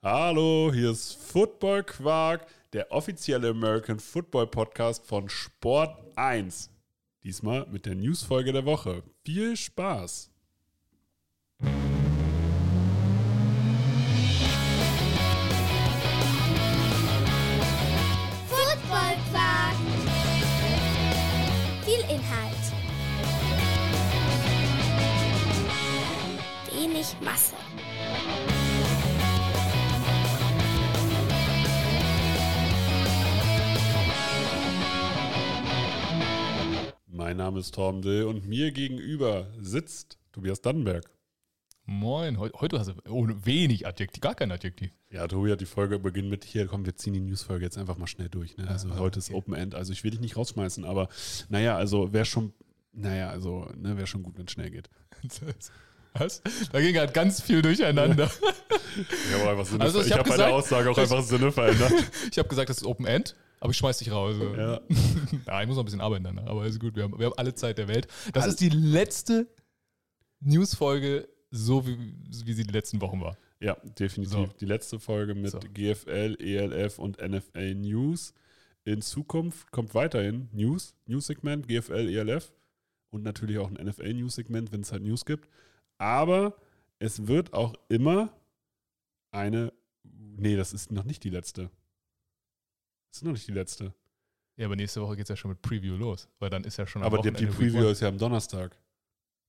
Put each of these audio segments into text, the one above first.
Hallo, hier ist Football Quark, der offizielle American Football Podcast von Sport 1. Diesmal mit der Newsfolge der Woche. Viel Spaß! Football Quark. Viel Inhalt. Wenig Masse. Mein Name ist Torben Dill und mir gegenüber sitzt Tobias Dannenberg. Moin, heu- heute hast du ohne wenig Adjektiv, gar kein Adjektiv. Ja, Tobi hat die Folge beginnt mit, hier komm, wir ziehen die Newsfolge jetzt einfach mal schnell durch. Ne? Also Ah, heute ist okay. Open End, also ich will dich nicht rausschmeißen, aber naja, also wäre schon, naja, also ne, wäre schon gut, wenn es schnell geht. Was? Da ging halt ganz viel durcheinander. Ich habe einfach Sinne, Also, ich ich hab habe bei der gesagt, Aussage auch einfach Sinne verändert. Ich habe gesagt, das ist Open End, aber ich schmeiß dich raus. ja. Ja, ich muss noch ein bisschen arbeiten danach, aber ist gut, wir haben, wir haben alle Zeit der Welt. Das All- ist die letzte Newsfolge, so wie, wie sie die letzten Wochen war. Ja, definitiv. So. Die letzte Folge mit So. GFL, ELF und NFL News. In Zukunft kommt weiterhin News, News-Segment, GFL, ELF und natürlich auch ein NFL-News-Segment, wenn es halt News gibt. Aber es wird auch immer eine. Nee, das ist noch nicht die letzte. Das ist noch nicht die letzte. Ja, aber nächste Woche geht es ja schon mit Preview los, weil dann ist ja schon am Aber die, die Week Preview ist ja am Donnerstag.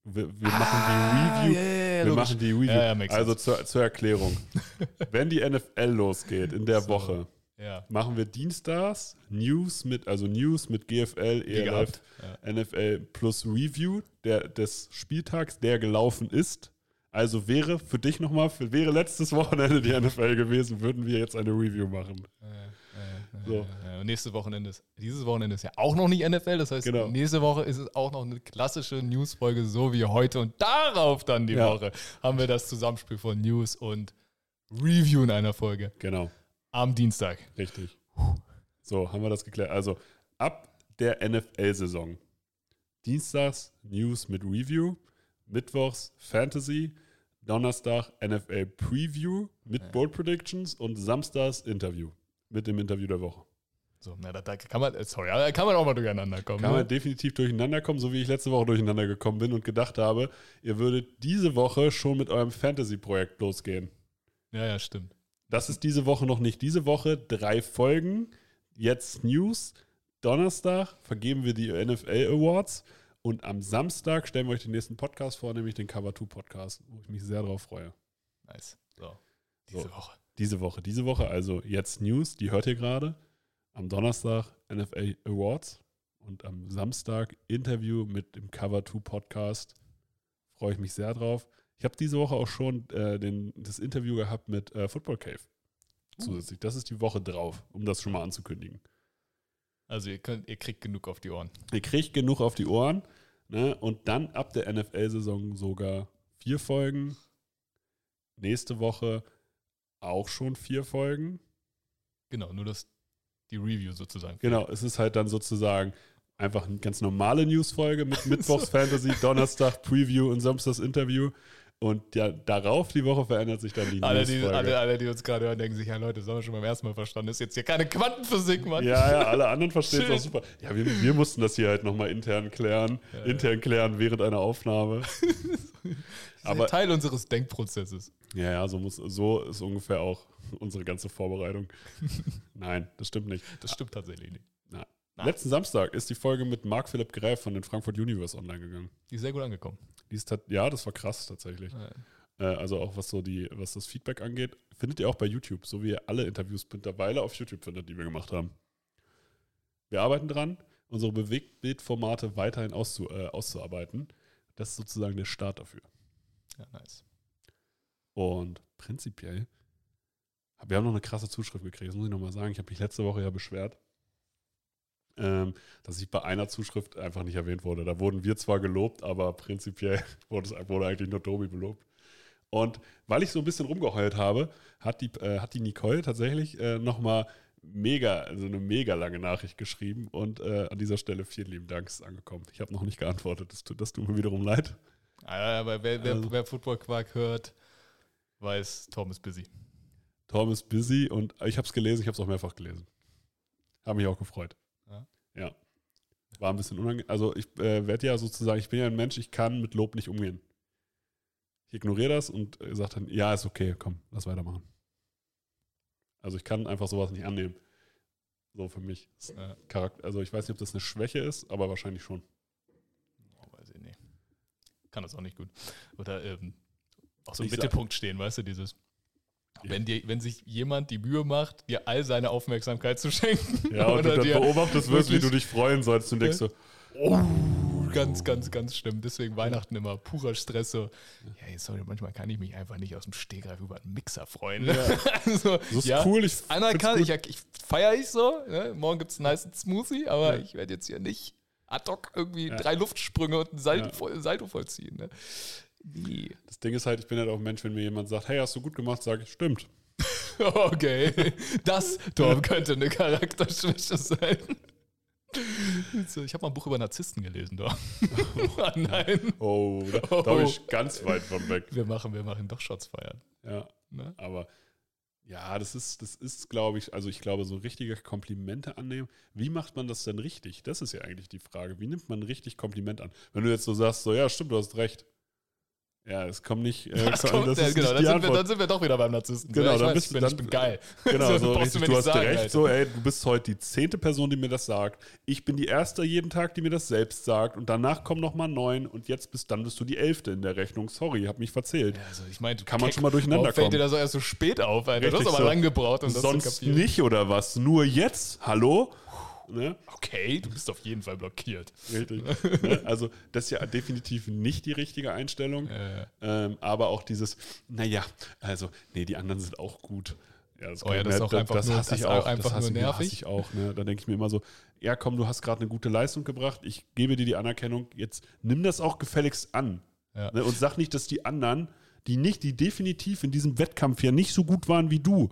Wir, wir Ah, machen die Review. Ja, Wir logisch. machen die Review. Also zur, zur Erklärung. Wenn die NFL losgeht in der So. Woche, Ja, machen wir Dienstags News mit, also News mit GFL, ELF, gehabt. Ja. NFL plus Review der, des Spieltags, der gelaufen ist. Also wäre für dich nochmal, wäre letztes Wochenende die NFL gewesen, würden wir jetzt eine Review machen. Ja, So. ja, nächste Wochenende ist, dieses Wochenende ist ja auch noch nicht NFL, das heißt, Genau. nächste Woche ist es auch noch eine klassische Newsfolge, so wie heute. Und darauf dann die Ja. Woche haben wir das Zusammenspiel von News und Review in einer Folge Genau, am Dienstag. richtig. So, haben wir das geklärt. Also ab der NFL-Saison. Dienstags News mit Review, Mittwochs Fantasy, Donnerstag NFL Preview mit Ja. Bold Predictions und Samstags Interview mit dem Interview der Woche. So, na, da, da kann man, äh, sorry, da kann man auch mal durcheinander kommen. Kann ne? man definitiv durcheinander kommen, so wie ich letzte Woche durcheinander gekommen bin und gedacht habe, ihr würdet diese Woche schon mit eurem Fantasy-Projekt losgehen. ja, ja, stimmt. Das ist diese Woche noch nicht. Diese Woche drei Folgen, jetzt News. Donnerstag vergeben wir die NFL Awards und am Samstag stellen wir euch den nächsten Podcast vor, nämlich den Cover 2 Podcast, wo ich mich sehr drauf freue. Nice. So, diese So. Woche. Diese Woche, diese Woche also jetzt News, die hört ihr gerade. Am Donnerstag NFL Awards und am Samstag Interview mit dem Cover 2 Podcast. Freue ich mich sehr drauf. Ich habe diese Woche auch schon äh, den, das Interview gehabt mit äh, Football Cave. Zusätzlich. Das ist die Woche drauf, um das schon mal anzukündigen. Also, ihr, könnt, ihr kriegt genug auf die Ohren. Ihr kriegt genug auf die Ohren. Ne? Und dann ab der NFL-Saison sogar vier Folgen. Nächste Woche auch schon vier Folgen. Genau, nur das, die Review sozusagen. Genau, es ist halt dann sozusagen einfach eine ganz normale Newsfolge mit Mittwochs Fantasy, Donnerstag Preview und Samstags Interview. Und ja, darauf die Woche verändert sich dann die Alle die, alle, alle, die uns gerade hören, denken sich, ja Leute, das haben wir schon beim ersten Mal verstanden. Das ist jetzt hier keine Quantenphysik, Mann. Ja, ja, alle anderen verstehen es auch super. Ja, wir, wir mussten das hier halt nochmal intern klären. Ja, ja. intern klären während einer Aufnahme. Das ist Aber- Teil unseres Denkprozesses. Ja, ja, so, muss, so ist ungefähr auch unsere ganze Vorbereitung. Nein, das stimmt nicht. Das stimmt tatsächlich nicht. Na. Na. Letzten Samstag ist die Folge mit Marc Philipp Gräf von den Frankfurt Universe online gegangen. Die ist sehr gut angekommen. Die ist tat- ja, das war krass tatsächlich. Äh, also auch was so die, was das Feedback angeht, findet ihr auch bei YouTube, so wie ihr alle Interviews mittlerweile auf YouTube findet, die wir gemacht haben. Wir arbeiten dran, unsere Bewegtbildformate weiterhin auszu, äh, auszuarbeiten. Das ist sozusagen der Start dafür. Ja, nice. Und prinzipiell, wir haben noch eine krasse Zuschrift gekriegt, das muss ich nochmal sagen. Ich habe mich letzte Woche ja beschwert, dass ich bei einer Zuschrift einfach nicht erwähnt wurde. Da wurden wir zwar gelobt, aber prinzipiell wurde, es, wurde eigentlich nur Tobi belobt. Und weil ich so ein bisschen rumgeheult habe, hat die, äh, hat die Nicole tatsächlich äh, nochmal mega, also eine mega lange Nachricht geschrieben und äh, an dieser Stelle vielen lieben Dank, es ist angekommen. Ich habe noch nicht geantwortet, das tut, das tut mir wiederum leid. Aber wer, wer, Also- wer Football Quark hört, weiß, Tom ist busy. Tom ist busy und ich habe es gelesen, ich habe es auch mehrfach gelesen. Habe mich auch gefreut. Ja. War ein bisschen unangenehm. Also ich äh, werde ja sozusagen, ich bin ja ein Mensch, ich kann mit Lob nicht umgehen. Ich ignoriere das und äh, sage dann, ja, ist okay, komm, lass weitermachen. Also ich kann einfach sowas nicht annehmen. So für mich. Das Ja. Charakter, also ich weiß nicht, ob das eine Schwäche ist, aber wahrscheinlich schon. Oh, weiß ich nicht. Kann das auch nicht gut. Oder ähm, auch so im Mittelpunkt stehen, weißt du, dieses. Ja. Wenn, dir, wenn sich jemand die Mühe macht, dir all seine Aufmerksamkeit zu schenken. Ja, und du dann beobachtest wirst, wie wirklich- du dich freuen sollst und denkst so, Oh, ganz, ganz, ganz schlimm. Deswegen Weihnachten immer purer Stress. So, ja, sorry, manchmal kann ich mich einfach nicht aus dem Stegreif über einen Mixer freuen. Ne? also, das ist ja, cool, ich Anerkannt, ich, ich feiere ich so. Ne? Morgen gibt es einen nice Smoothie, aber Ja. ich werde jetzt hier nicht ad hoc irgendwie Ja. drei Luftsprünge und ein Salto, Ja. voll, Salto vollziehen. Ne? Nee. Das Ding ist halt, ich bin halt auch ein Mensch, wenn mir jemand sagt, hey, hast du gut gemacht, sage ich, stimmt. Okay, das, Tom, könnte eine Charakterschwäche sein. Ich habe mal ein Buch über Narzissten gelesen, doch. oh, nein. Oh, da, da bin ich ganz weit von weg. Wir machen, wir machen doch Shots feiern. Ja, Ne? aber ja, das ist, das ist, glaube ich, also ich glaube, so richtige Komplimente annehmen. Wie macht man das denn richtig? Das ist ja eigentlich die Frage. Wie nimmt man richtig Kompliment an? Wenn du jetzt so sagst, so, ja, stimmt, du hast recht. Ja, es kommt nicht. Äh, Das das kommt, ist ja, nicht genau, die dann, sind wir, dann sind wir doch wieder beim Narzissten. Genau, ich dann weiß, bist ich du- bin, dann- ich bin geil. Genau, So, brauchst richtig, du du nicht hast sagen, recht, Alter. so, ey, du bist heute die zehnte Person, die mir das sagt. Ich bin die erste jeden Tag, die mir das selbst sagt. Und danach kommen noch mal neun und jetzt bist, dann bist du die elfte in der Rechnung. Sorry, hab mich verzählt. Ja, also ich meine, Kann man schon mal durcheinander Warum fällt kommen. dir das so erst so spät auf, Alter? du Richtig hast aber so. lang gebraucht, um das Sonst zu kapieren. nicht oder was? Nur jetzt? Hallo? Ne? Okay, du bist auf jeden Fall blockiert. Richtig. ne? Also, das ist ja definitiv nicht die richtige Einstellung. Äh, Ähm, aber auch dieses, naja, also, nee, die anderen sind auch gut. Ja, das, Oh ja, das ist auch einfach das nur- hasse das ich auch. einfach das hasse, nur nervig. hasse ich auch. Ne? Da denke ich mir immer so, ja komm, du hast gerade eine gute Leistung gebracht, ich gebe dir die Anerkennung, jetzt nimm das auch gefälligst an. Ja. Ne? Und sag nicht, dass die anderen, die nicht, die definitiv in diesem Wettkampf ja nicht so gut waren wie du,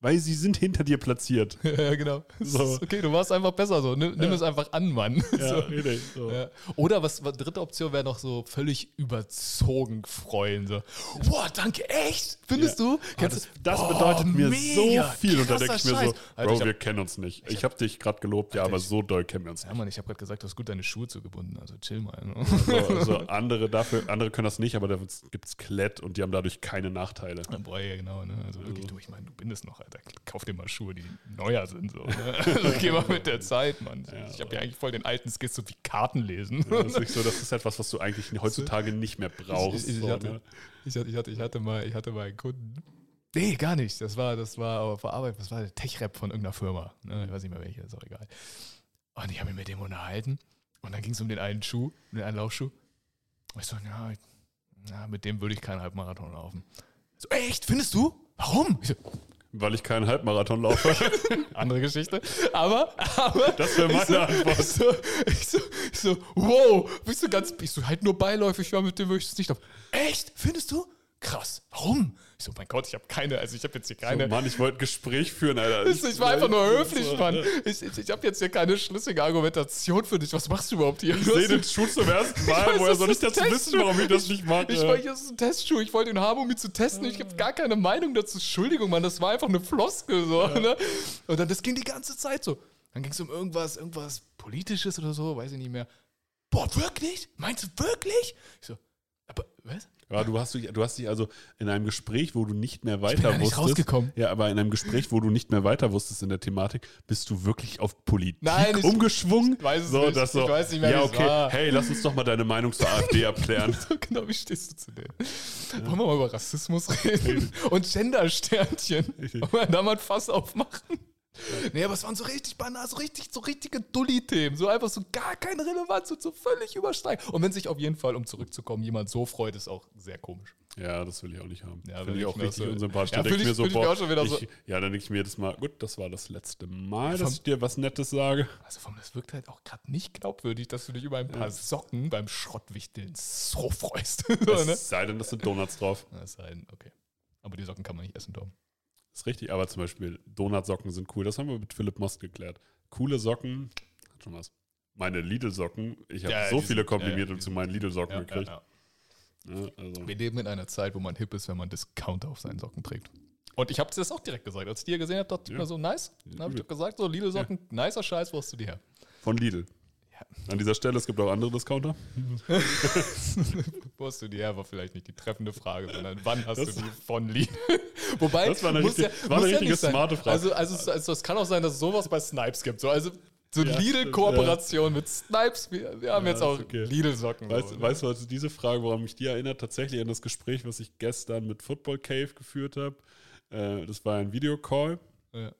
weil sie sind hinter dir platziert. ja, genau. So. Okay, du warst einfach besser so. Nimm, nimm es einfach an, Mann. Ja, so. richtig. So. Ja. Oder was, was dritte Option wäre noch so völlig überzogen freuen. So, boah, danke, echt? Findest Ja. du? Aber Kennst das, du- das Boah, bedeutet mir mega, so viel. Und da denke ich mir so, Scheiß. Alter, Bro, hab- wir kennen uns nicht. Ich habe dich gerade gelobt, ja, aber so doll kennen wir uns Ja, nicht. Mann, ich habe gerade gesagt, du hast gut deine Schuhe zugebunden. Also chill mal. Ne? So, so andere, dafür, andere können das nicht, aber da gibt es Klett und die haben dadurch keine Nachteile. Boah, ja, genau. Ne? Also wirklich, Also. du, ich meine, du bindest noch, Alter. Kauf dir mal Schuhe, die neuer sind. So, ne? Also geh mal mit der Zeit, Mann. Ja, ich habe ja eigentlich voll den alten Skizz, so wie Karten lesen. Das ist, so, das ist etwas, was du eigentlich heutzutage nicht mehr brauchst. Ich, ich, ich, so, hatte, ne? ich, hatte, ich, hatte, ich, hatte mal, ich hatte mal einen Kunden. Nee, gar nicht. Das war, das war aber vor Arbeit, das war der Tech-Rap von irgendeiner Firma. Ne? Ich weiß nicht mehr welche, ist auch egal. Und ich habe mich mit dem unterhalten. Und dann ging es um den einen Schuh, um den einen Laufschuh. Und ich so, ja, ja, mit dem würde ich keinen Halbmarathon laufen. So, echt? Findest du? Warum? Ich so, Weil ich keinen Halbmarathon laufe. andere Geschichte. Aber, aber. Das wäre meine ich so, Antwort. Ich so, ich so, ich so, wow, bist du ganz, ich so, halt nur beiläufig, ja, mit dem würde ich es nicht laufen. Echt? Findest du? Krass. Warum? Ich so, mein Gott, ich habe keine, also ich habe jetzt hier keine. So, Mann, ich wollte ein Gespräch führen, Alter. ich, ich war einfach nur höflich, Mann. Ich, ich, ich habe jetzt hier keine schlüssige Argumentation für dich. Was machst du überhaupt hier? Ich sehe den Schuh zum ersten Mal. weiß, Woher soll ich dazu wissen, warum ich das nicht mag? Ich ja. wollte, das ist ein Testschuh. Ich wollte den haben, um ihn zu testen. Ich habe gar keine Meinung dazu. Entschuldigung, Mann, das war einfach eine Floskel. So, ne? Und dann, das ging die ganze Zeit so. Dann ging es um irgendwas, irgendwas Politisches oder so, weiß ich nicht mehr. Boah, wirklich? Meinst du wirklich? Ich so, aber was? Ja, du hast, dich- du hast dich also in einem Gespräch, wo du nicht mehr bin weiter gar nicht wusstest. rausgekommen. Ja, aber in einem Gespräch, wo du nicht mehr weiter wusstest in der Thematik, bist du wirklich auf Politik Nein, ich- umgeschwungen? ich weiß es so, nicht. dass so, Ich weiß nicht mehr, Ja, okay. war. Hey, lass uns doch mal deine Meinung zur AfD abklären. So genau, wie stehst du zu denen? Wollen wir mal über Rassismus reden? Und Gender-Sternchen. Wollen wir da mal ein Fass aufmachen? Nee, aber es waren so richtig banal, so richtig, so richtige Dulli-Themen. So einfach so gar keine Relevanz und so völlig übersteigen. Und wenn sich auf jeden Fall, um zurückzukommen, jemand so freut, ist auch sehr komisch. Ja, das will ich auch nicht haben. Ja, Finde will ich auch ich richtig so- unsympathisch. Ja, da denke ich mir ich- so, ich boah, auch schon wieder so- ich, ja, dann denke ich mir jedes Mal, gut, das war das letzte Mal, dass Vom- ich dir was Nettes sage. Also, vom, das wirkt halt auch gerade nicht glaubwürdig, dass du dich über ein paar Socken beim Schrottwichteln so freust. so, ne? Es sei denn, das sind Donuts drauf. Das ist ein, okay. Aber die Socken kann man nicht essen, Tom. Ist richtig, aber zum Beispiel Donutsocken sind cool. Das haben wir mit Philipp Most geklärt. Coole Socken, hat schon was. Meine Lidl-Socken, ich habe Ja, so viele Komplimente ja, ja, zu meinen Lidl-Socken gekriegt. ja. Ja, also. Wir leben in einer Zeit, wo man hip ist, wenn man Discounter auf seinen Socken trägt. Und ich habe das auch direkt gesagt. Als ich die gesehen habe, dachte ich Ja. mir so, nice. Dann habe ich doch gesagt, so Lidl-Socken, nicer Scheiß, wo hast du die her? Von Lidl. An dieser Stelle, es gibt auch andere Discounter. Wo hast du die her, war vielleicht nicht die treffende Frage, sondern wann hast Das- du die von Lidl? Wobei, Das war eine muss richtig- war eine muss richtige sein. smarte Frage. Also, also, es- also es kann auch sein, dass es sowas bei Snipes gibt. So, also so Ja, Lidl-Kooperation mit Snipes. Wir, wir haben Ja, jetzt auch okay. Lidl-Socken. Weißt, so, ne? weißt du, also diese Frage, woran mich die erinnert, tatsächlich an das Gespräch, was ich gestern mit Football Cave geführt habe. Äh, das war ein Videocall Ja.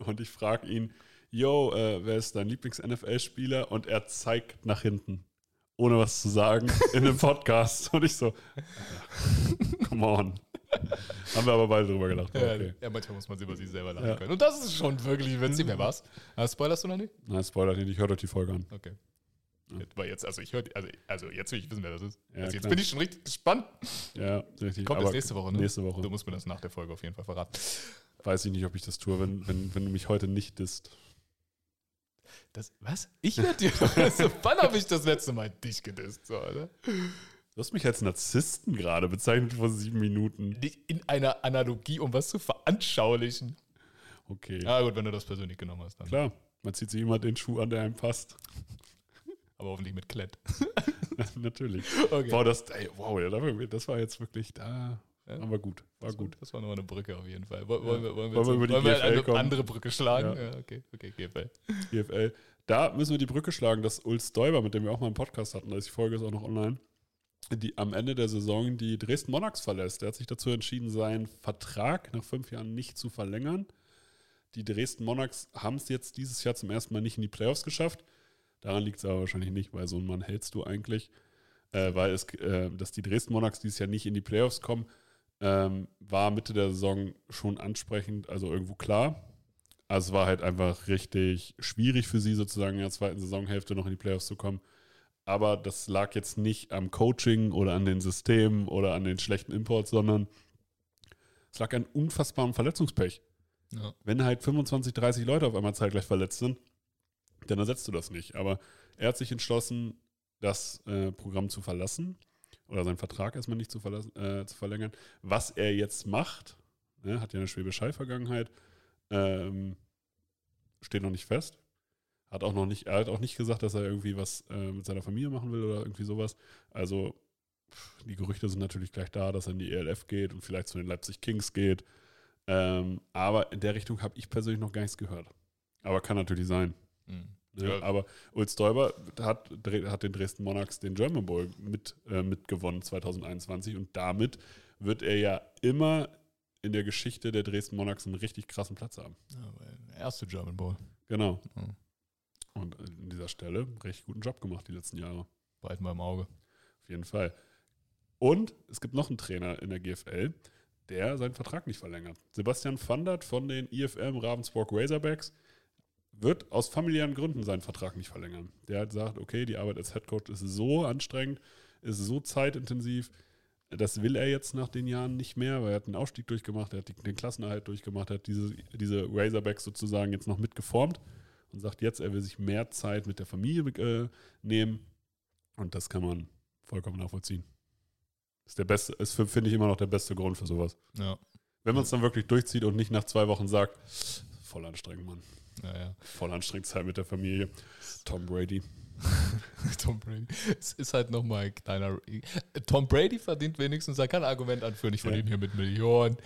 und ich frage ihn, yo, äh, wer ist dein Lieblings-NFL-Spieler? Und er zeigt nach hinten, ohne was zu sagen, in einem Podcast. Und ich so, come on. Haben wir aber beide drüber gelacht. Ja, Okay. ja, manchmal muss man sich über sich selber lachen Ja. können. Und das ist schon wirklich witzig. Wer war's? Ah, spoilerst du noch nicht? Nein, Spoiler nicht, ich höre euch die Folge an. Okay. Ja. Jetzt, weil jetzt, also ich höre, also, also jetzt will ich wissen, wer das ist. Ja, also jetzt klar. bin ich schon richtig gespannt. Ja, richtig. Kommt das nächste Woche, ne? Nächste Woche. Du musst mir das nach der Folge auf jeden Fall verraten. Weiß ich nicht, ob ich das tue, wenn, wenn, wenn du mich heute nicht disst. Das, was? Ich werde dir. Also, wann habe ich das letzte Mal dich gedisst? So, oder? Du hast mich als Narzissten gerade bezeichnet vor sieben Minuten. Nicht in einer Analogie, um was zu veranschaulichen. Okay. Ja, gut, wenn du das persönlich genommen hast, dann. Klar, man zieht sich immer den Schuh an, der einem passt. Aber hoffentlich mit Klett. Natürlich. Okay. Wow, das, ey, wow, das war jetzt wirklich da. Ja. Aber gut, war gut. Das war nur eine Brücke auf jeden Fall. Woll- Wollen wir, wollen wir, Wollen wir jetzt- über die wollen wir eine kommen? andere Brücke schlagen? Ja. Ja, okay, okay, GFL. GFL. Da müssen wir die Brücke schlagen, dass Ulf Däuber, mit dem wir auch mal einen Podcast hatten, da ist die Folge ist auch noch online, die am Ende der Saison die Dresden Monarchs verlässt. Der hat sich dazu entschieden, seinen Vertrag nach fünf Jahren nicht zu verlängern. Die Dresden Monarchs haben es jetzt dieses Jahr zum ersten Mal nicht in die Playoffs geschafft. Daran liegt es aber wahrscheinlich nicht, weil so einen Mann hältst du eigentlich. Äh, weil es, äh, dass die Dresden Monarchs dieses Jahr nicht in die Playoffs kommen, ähm, war Mitte der Saison schon ansprechend, also irgendwo klar. Also es war halt einfach richtig schwierig für sie sozusagen in der zweiten Saisonhälfte noch in die Playoffs zu kommen. Aber das lag jetzt nicht am Coaching oder an den Systemen oder an den schlechten Imports, sondern es lag an unfassbarem Verletzungspech. Ja. Wenn halt 25, 30 Leute auf einmal zeitgleich verletzt sind, dann ersetzt du das nicht. Aber er hat sich entschlossen, das äh, Programm zu verlassen oder seinen Vertrag erstmal nicht zu, äh, zu verlängern. Was er jetzt macht, ne, hat ja eine Schwäbisch Hall-Vergangenheit, ähm, steht noch nicht fest. Hat auch noch nicht, er hat auch nicht gesagt, dass er irgendwie was äh, mit seiner Familie machen will oder irgendwie sowas. Also die Gerüchte sind natürlich gleich da, dass er in die ELF geht und vielleicht zu den Leipzig Kings geht. Ähm, aber in der Richtung habe ich persönlich noch gar nichts gehört. Aber kann natürlich sein. Mhm. Ne? Ja. Aber Ulz Däuber hat, hat den Dresden Monarchs den German Bowl mit, äh, mitgewonnen 2021 und damit wird er ja immer in der Geschichte der Dresden Monarchs einen richtig krassen Platz haben. Ja, erste German Bowl. Genau. Mhm. Und an dieser Stelle recht guten Job gemacht die letzten Jahre. Bald mal im Auge. Auf jeden Fall. Und es gibt noch einen Trainer in der GFL, der seinen Vertrag nicht verlängert. Sebastian Vandert von den IFM Ravensburg Razorbacks wird aus familiären Gründen seinen Vertrag nicht verlängern. Der hat gesagt, okay, die Arbeit als Headcoach ist so anstrengend, ist so zeitintensiv, das will er jetzt nach den Jahren nicht mehr, weil er hat den Aufstieg durchgemacht, er hat den Klassenerhalt durchgemacht, er hat diese, diese Razorbacks sozusagen jetzt noch mitgeformt und sagt jetzt, er will sich mehr Zeit mit der Familie äh, nehmen und das kann man vollkommen nachvollziehen. Ist der beste, ist finde ich immer noch der beste Grund für sowas. Ja. Wenn man es dann wirklich durchzieht und nicht nach zwei Wochen sagt, voll anstrengend, Mann. Ja, ja. Voll anstrengend Zeit mit der Familie. Tom Brady. Tom Brady. Es ist halt nochmal ein kleiner. Tom Brady verdient wenigstens, er kann ein Argument anführen, ich verdiene Ja. hier mit Millionen.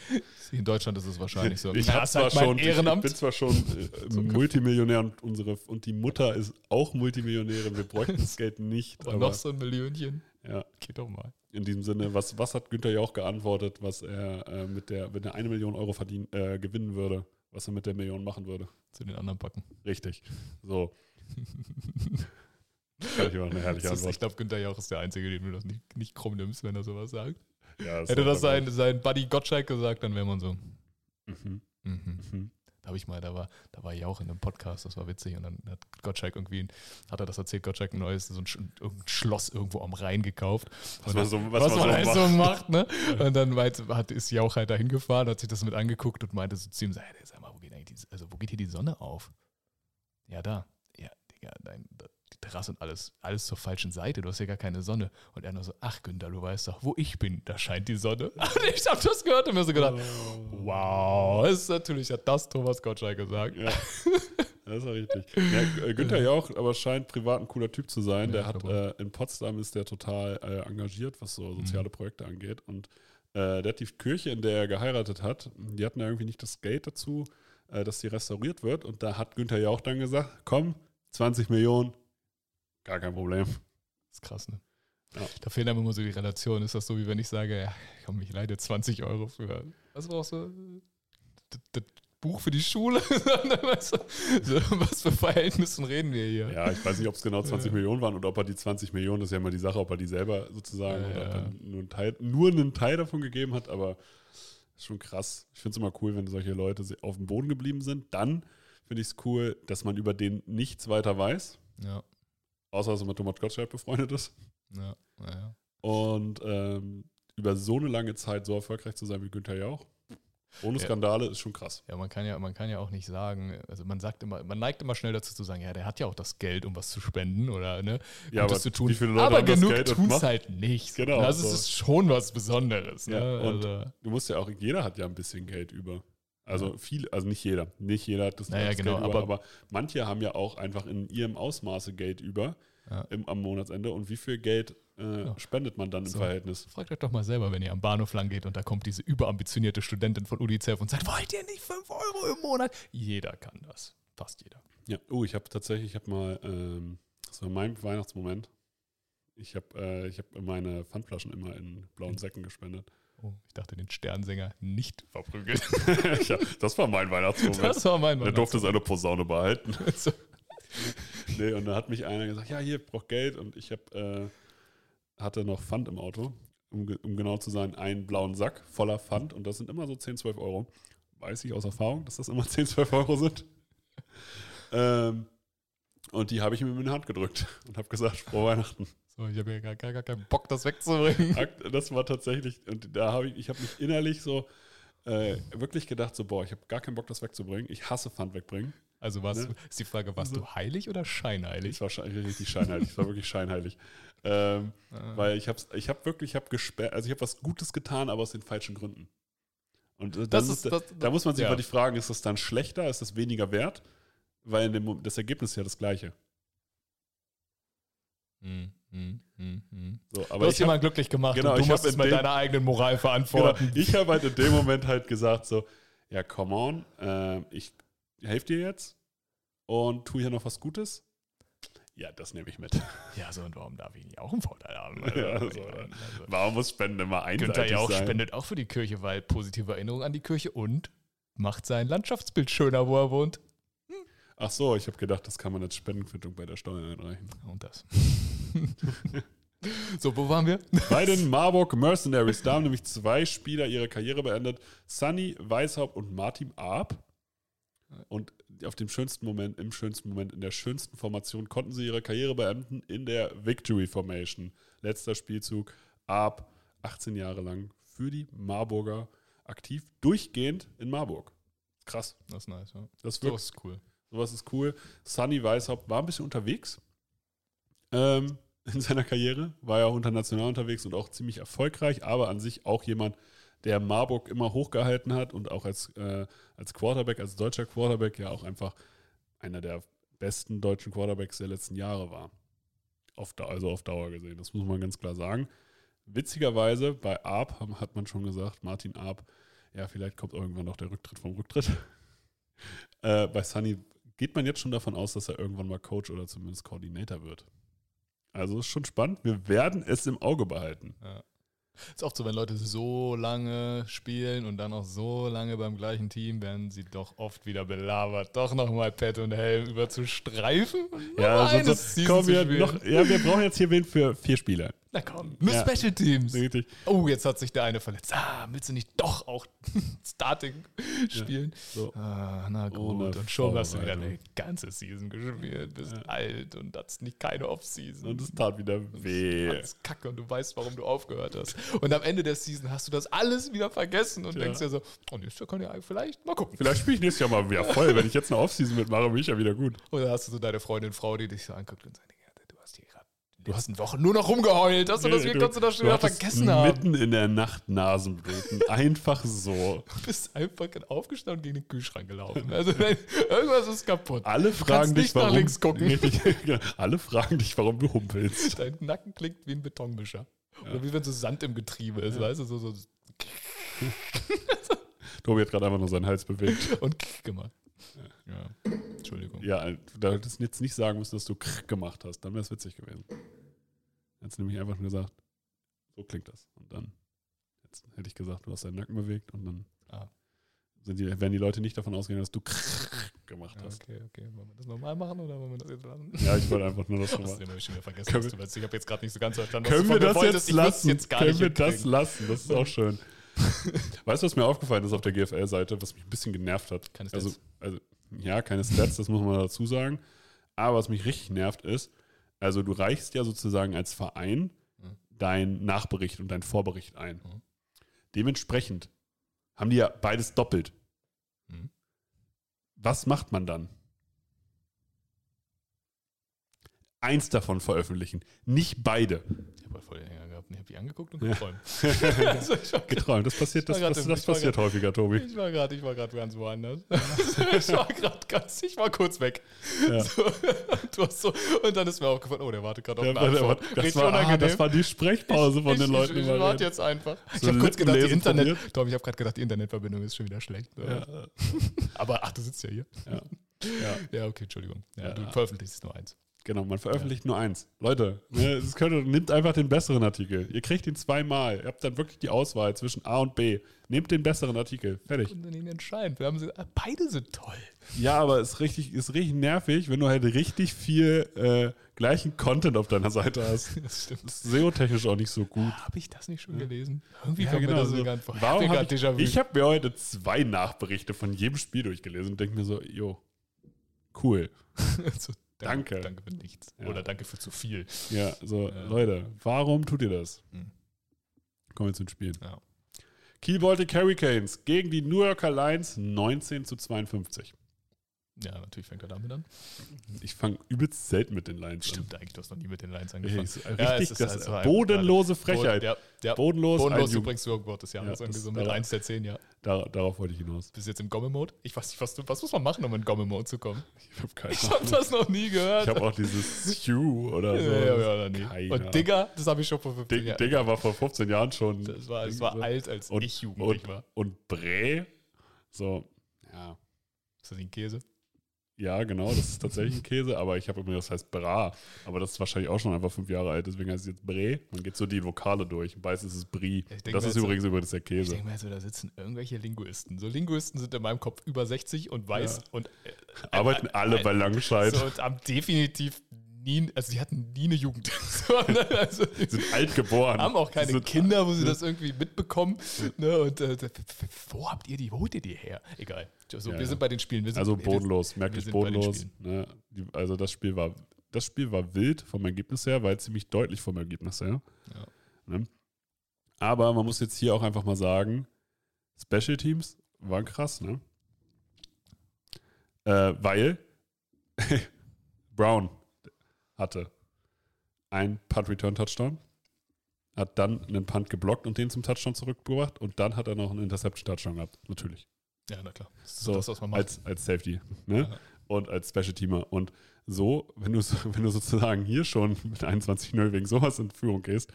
In Deutschland ist es wahrscheinlich so. Ich, Na, hab ist zwar halt schon, ich, ich Ehrenamt. bin zwar schon äh, Multimillionär und, unsere, und die Mutter ist auch Multimillionärin. Wir bräuchten das Geld nicht. Und noch so ein Millionchen. ja, Geht doch mal. in diesem Sinne, was, was hat Günther Jauch geantwortet, was er äh, mit der, wenn er eine Million Euro verdien, äh, gewinnen würde, was er mit der Million machen würde? Zu den anderen packen. Richtig. So. Ich immer eine herrliche Das ist, ich Antwort. glaube, Günther Jauch ist der Einzige, den du das nicht, nicht krumm nimmst, wenn er sowas sagt. Ja, Hätte ist das sein, sein Buddy Gottschalk gesagt, dann wäre man so. Mhm, Mhm. mhm. Da habe ich mal, da war, da war Jauch in einem Podcast, das war witzig. Und dann hat Gottschalk irgendwie, hat er das erzählt, Gottschalk ein neues, so ein, irgendein Schloss irgendwo am Rhein gekauft. Was man so, was, was man man halt so so macht. macht, ne? Und dann meint, hat, ist Jauch halt da hingefahren, hat sich das mit angeguckt und meinte so zu ihm, so, sag mal, wo geht eigentlich die, also wo geht hier die Sonne auf? Ja, da. Ja, Digga, nein, da, Terrasse und alles, alles zur falschen Seite, du hast ja gar keine Sonne. Und er nur so, ach Günther, du weißt doch, wo ich bin, da scheint die Sonne. Und ich habe das gehört und mir so gedacht, wow, das ist natürlich, hat das Thomas Gottschalk gesagt. Ja. Das ist ja richtig. Ja, äh, Günther Jauch aber scheint privat ein cooler Typ zu sein. Ja, der hat äh, in Potsdam ist der total äh, engagiert, was so Mhm. soziale Projekte angeht. Und äh, der hat die Kirche, in der er geheiratet hat, die hatten ja irgendwie nicht das Geld dazu, äh, dass die restauriert wird. Und da hat Günther Jauch dann gesagt: Komm, 20 Millionen, gar kein Problem. Das ist krass, ne? Ja. Da fehlen einem immer so die Relationen. Ist das so, wie wenn ich sage, ja, komm, ich leide 20 Euro für, was brauchst du? Das, das Buch für die Schule? Weißt du, so, was für Verhältnissen reden wir hier? Ja, ich weiß nicht, ob es genau 20 Ja. Millionen waren oder ob er die 20 Millionen, das ist ja immer die Sache, ob er die selber sozusagen Ja, oder ob er nur einen, Teil, nur einen Teil davon gegeben hat, aber ist schon krass. Ich finde es immer cool, wenn solche Leute auf dem Boden geblieben sind. Dann finde ich es cool, dass man über den nichts weiter weiß, Ja, außer dass er mit Thomas Gottschalk befreundet ist. ja, ja. ja. Und ähm, über so eine lange Zeit so erfolgreich zu sein wie Günther Jauch, ohne Ja. Skandale, ist schon krass. Ja, man kann ja, man kann ja auch nicht sagen, also man sagt immer, man neigt immer schnell dazu zu sagen, ja, der hat ja auch das Geld, um was zu spenden oder ne, Ja, Gutes aber zu tun. wie viele Leute aber haben das genug tun es halt nicht. Genau, Also so. ist schon was Besonderes. Ne? Ja, und- also, Du musst ja auch, jeder hat ja ein bisschen Geld über. Also viel, also nicht jeder. Nicht jeder hat das, Naja, das genau, Geld über, aber- aber manche haben ja auch einfach in ihrem Ausmaße Geld über Ja. im, am Monatsende. Und wie viel Geld äh, Ja. spendet man dann im So. Verhältnis? Fragt euch doch mal selber, wenn ihr am Bahnhof lang geht und da kommt diese überambitionierte Studentin von UNICEF und sagt, wollt ihr nicht 5 Euro im Monat? Jeder kann das. Fast jeder. Ja, oh, ich habe tatsächlich, ich habe mal, ähm, das war mein Weihnachtsmoment. Ich habe äh, ich hab meine Pfandflaschen immer in blauen Säcken gespendet. Ich dachte, den Sternsänger nicht verprügelt. ja, das war mein Weihnachtsmoment. Das war mein er durfte seine Posaune behalten. So. Nee, und da hat mich einer gesagt, ja, hier, ich brauch Geld. Und ich hab, äh, hatte noch Pfand im Auto, um, um genau zu sein, einen blauen Sack voller Pfand. Und das sind immer so 10, 12 Euro. Weiß ich aus Erfahrung, dass das immer 10, 12 Euro sind. ähm, und die habe ich ihm in die Hand gedrückt und habe gesagt, frohe Weihnachten. So, ich habe ja gar, gar, gar keinen Bock, das wegzubringen. Das war tatsächlich, und da habe ich, ich habe mich innerlich so äh, wirklich gedacht, so, boah, ich habe gar keinen Bock, das wegzubringen. Ich hasse Pfand wegbringen. Also was, Ne? ist die Frage, warst Also- du heilig oder scheinheilig? Ich war richtig scheinheilig. Ich war wirklich scheinheilig. Ähm, Ah. Weil ich habe ich hab wirklich, ich habe gesperrt, also ich habe was Gutes getan, aber aus den falschen Gründen. Und äh, Das dann ist- ist, das- da muss man sich ja. wirklich fragen, ist das dann schlechter, ist das weniger wert? Weil dem, das Ergebnis ist ja das gleiche. Hm, hm, hm, hm. So, Du aber hast ich jemanden habe glücklich gemacht genau, und du musst es mit dem- deiner eigenen Moral genau, verantworten. ich hab halt in dem Moment halt gesagt so, ja, come on, äh, ich helfe dir jetzt und tu hier noch was Gutes. Ja, das nehme ich mit. Ja, so und warum darf ich nicht auch einen Vorteil haben? Ja, Also, so, ich meine, also, Warum muss Spenden immer einseitig Günther Jauch sein? spendet auch für die Kirche, weil positive Erinnerung an die Kirche und macht sein Landschaftsbild schöner, wo er wohnt. Ach so, ich habe gedacht, das kann man als Spendenquittung bei der Steuer einreichen. Und das. so, wo waren wir? Bei den Marburg Mercenaries, da haben nämlich zwei Spieler ihre Karriere beendet. Sunny Weishaupt und Martin Arp. Und auf dem schönsten Moment, im schönsten Moment, in der schönsten Formation konnten sie ihre Karriere beenden in der Victory Formation. Letzter Spielzug. Arp, 18 Jahre lang für die Marburger aktiv, durchgehend in Marburg. Krass. Das ist nice, ja. Das wirklich ist cool. Sowas ist cool. Sunny Weishaupt war ein bisschen unterwegs ähm, in seiner Karriere, war ja auch international unterwegs und auch ziemlich erfolgreich, aber an sich auch jemand, der Marburg immer hochgehalten hat und auch als, äh, als Quarterback, als deutscher Quarterback ja auch einfach einer der besten deutschen Quarterbacks der letzten Jahre war. Auf, also auf Dauer gesehen, das muss man ganz klar sagen. Witzigerweise, bei Arp hat man schon gesagt, Martin Arp, ja, vielleicht kommt irgendwann noch der Rücktritt vom Rücktritt. äh, bei Sunny geht man jetzt schon davon aus, dass er irgendwann mal Coach oder zumindest Coordinator wird. Also ist schon spannend. Wir werden es im Auge behalten. Ja. Ist oft so, wenn Leute so lange spielen und dann auch so lange beim gleichen Team, werden sie doch oft wieder belabert, doch nochmal Pet und Helm über zu streifen. Ja, also so, Season komm, wir, noch, ja, wir brauchen jetzt hier wen für vier Spieler. Na komm, nur Ja. Special Teams. Richtig. Oh, jetzt hat sich der eine verletzt. Ah, willst du nicht doch auch Starting spielen? So. Ah, na gut. Ohne und schon hast du wieder eine ganze Season gespielt, bist Ja. alt und hast nicht keine Offseason. Und es tat wieder weh. Alles kacke und du weißt, warum du aufgehört hast. Und am Ende der Season hast du das alles wieder vergessen und Ja. denkst dir so, oh, nächstes Jahr kann ja vielleicht mal gucken. Vielleicht spiele ich nächstes Jahr mal wieder voll. Wenn ich jetzt eine Offseason mitmache, bin ich ja wieder gut. Oder hast du so deine Freundin, Frau, die dich so anguckt und sagt, die letzten Wochen nur noch rumgeheult. Hast du das, wie kannst du das schon wieder vergessen haben? Mitten in der Nacht Nasenbluten. Einfach so. Du bist einfach aufgestanden und gegen den Kühlschrank gelaufen. Also irgendwas ist kaputt. Alle Du fragen dich, warum. links gucken. Alle fragen dich, warum du humpelst. Dein Nacken klingt wie ein Betonmischer. Oder wie wenn so Sand im Getriebe ist, weißt du, so, so Tobi hat gerade einfach nur seinen Hals bewegt. und gemacht. Ja. Entschuldigung. Ja, da hättest du jetzt nicht sagen müssen, dass du gemacht hast. Dann wäre es witzig gewesen. Jetzt nämlich einfach nur gesagt, so klingt das. Und dann hätte ich gesagt, du hast deinen Nacken bewegt und dann Ah. sind die, werden die Leute nicht davon ausgehen, dass du gemacht Ja, hast. okay, okay. Wollen wir das nochmal machen oder wollen wir das jetzt lassen? Ja, ich wollte einfach nur das nochmal. du schon wieder vergessen, Können was du willst. Ich habe jetzt gerade nicht so ganz verstanden, Können wir du von mir das wolltest. jetzt Ich lassen? Jetzt Können wir das lassen? Das ist auch schön. weißt du, was mir aufgefallen ist auf der GFL-Seite, was mich ein bisschen genervt hat? Keine Stats. also, also, ja, keine Stats, das muss man dazu sagen. Aber was mich richtig nervt ist, also du reichst ja sozusagen als Verein Mhm. deinen Nachbericht und deinen Vorbericht ein. Mhm. Dementsprechend haben die ja beides doppelt. Mhm. Was macht man dann? Eins davon veröffentlichen, nicht beide. Ich habe voll den Hänger gehabt und ich angeguckt und Ja. geträumt. also ich, war, Geträumt, das passiert, das, Ich das, grad das ich passiert häufiger, Tobi. ich war gerade, ich war gerade ganz woanders. ich war gerade ganz, ich war kurz weg. Ja. So, du hast so, und dann ist mir aufgefallen, oh, der wartet gerade auf Ja, eine Antwort. das, Richtig war, ah, das war die Sprechpause von ich, den Leuten. Ich, ich, die ich mal warte jetzt einfach. Ich So habe kurz gedacht, die Internet. probiert. Tom, ich habe gerade gedacht, die Internetverbindung ist schon wieder schlecht. Ja, Aber ach, du sitzt ja hier. ja, ja, Ja, okay, Entschuldigung. Ja, Ja. Du veröffentlichst nur eins. Genau, man veröffentlicht nur eins. Leute, ne, es könnte, nimmt einfach den besseren Artikel. Ihr kriegt ihn zweimal. Ihr habt dann wirklich die Auswahl zwischen A und B. Nehmt den besseren Artikel. Fertig. Und dann ihn entscheiden. Wir haben sie, ah, beide sind toll. Ja, aber es ist richtig, ist richtig nervig, wenn du halt richtig viel äh, gleichen Content auf deiner Seite hast. Das stimmt. Das ist SEO-technisch auch nicht so gut. Habe ich das nicht schon gelesen? Irgendwie Ja, genau. so. so ganz vor. Warum Ich hab ich ich habe mir heute zwei Nachberichte von jedem Spiel durchgelesen und denke mir so, jo, cool. so, Danke. Danke für nichts. Ja. Oder danke für zu viel. Ja, so, Ja. Leute, warum tut ihr das? Hm. Kommen wir zum Spiel. Ja. Kiel Baltic Hurricanes gegen die New Yorker Lions 19 zu 52. Ja, natürlich fängt er damit an. Ich fange übelst selten mit den Lions Stimmt eigentlich, du hast noch nie mit den an. angefangen. Richtig, Ja, es das ist- es war bodenlose Frechheit. Ja, ja. Bodenlos, Bodenlos übrigens sogar Wort des Jahres. Ja, das- so mit da- 1 der 10, ja. Da, darauf wollte ich hinaus. Bist du jetzt im Gomme-Mode? Ich weiß nicht, was, was muss man machen, um in Gomme-Mode zu kommen? Ich habe keine Ich habe das noch nie gehört. Ich habe auch dieses Stew oder so. ja, ja, ja, nee. Und Digger, das habe ich schon vor 15 Dig Jahren. Digger war vor 15 Jahren schon. Das war, das war alt, als Und- ich jugendlich und, war. und Bre, so, ja. Ist das ein Käse? Ja, genau, das ist tatsächlich ein Käse, aber ich habe immer, das heißt Bra. Aber das ist wahrscheinlich auch schon einfach fünf Jahre alt, deswegen heißt es jetzt Bre. Man geht so die Vokale durch. Meistens ist es Brie. Ich denk Das ist jetzt so- übrigens übrigens der Ich Käse. denke mal so, da sitzen irgendwelche Linguisten. So Linguisten sind in meinem Kopf über 60 und weiß Ja. und Arbeiten alle bei Langscheid. so, und haben definitiv nie, also sie hatten nie eine Jugend. ne? also, Sind alt geboren. haben auch keine Kinder, wo sie das irgendwie mitbekommen. Ne? Und äh, wo habt ihr die, wo holt ihr die her? Egal. So, Ja, wir ja. sind bei den Spielen. Also bodenlos, bei den bodenlos. Ne? Also das Spiel war, das Spiel war wild vom Ergebnis her, war ziemlich deutlich vom Ergebnis her. Ja. Ne? Aber man muss jetzt hier auch einfach mal sagen, Special Teams waren krass, ne? Äh, weil Brown hatte ein Punt-Return-Touchdown, hat dann einen Punt geblockt und den zum Touchdown zurückgebracht und dann hat er noch einen Interception-Touchdown gehabt, natürlich. Ja, na klar. Das ist So, das, was man macht. als, als Safety ne? Ja. und als Special Teamer. Und so, wenn du, wenn du sozusagen hier schon mit 21-0 wegen sowas in Führung gehst,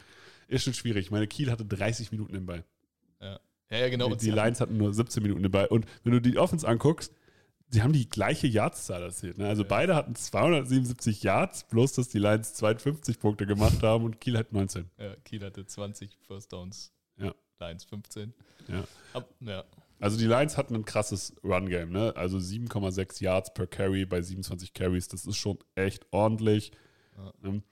ist schon schwierig. Meine, Kiel hatte 30 Minuten den Ball. ja, ja, genau. die die Lions hatten nur 17 Minuten Ball. Und wenn du die Offense anguckst, sie haben die gleiche Yardszahl erzählt. Ne? Also Ja. beide hatten 277 Yards, bloß dass die Lions 52 Punkte gemacht haben und Kiel hat 19. Ja, Kiel hatte 20 First Downs. Ja. Lions 15. Ja. Ab, ja. Also die Lions hatten ein krasses Run-Game, ne? Also 7,6 Yards per Carry bei 27 Carries. Das ist schon echt ordentlich. Ja. Ähm,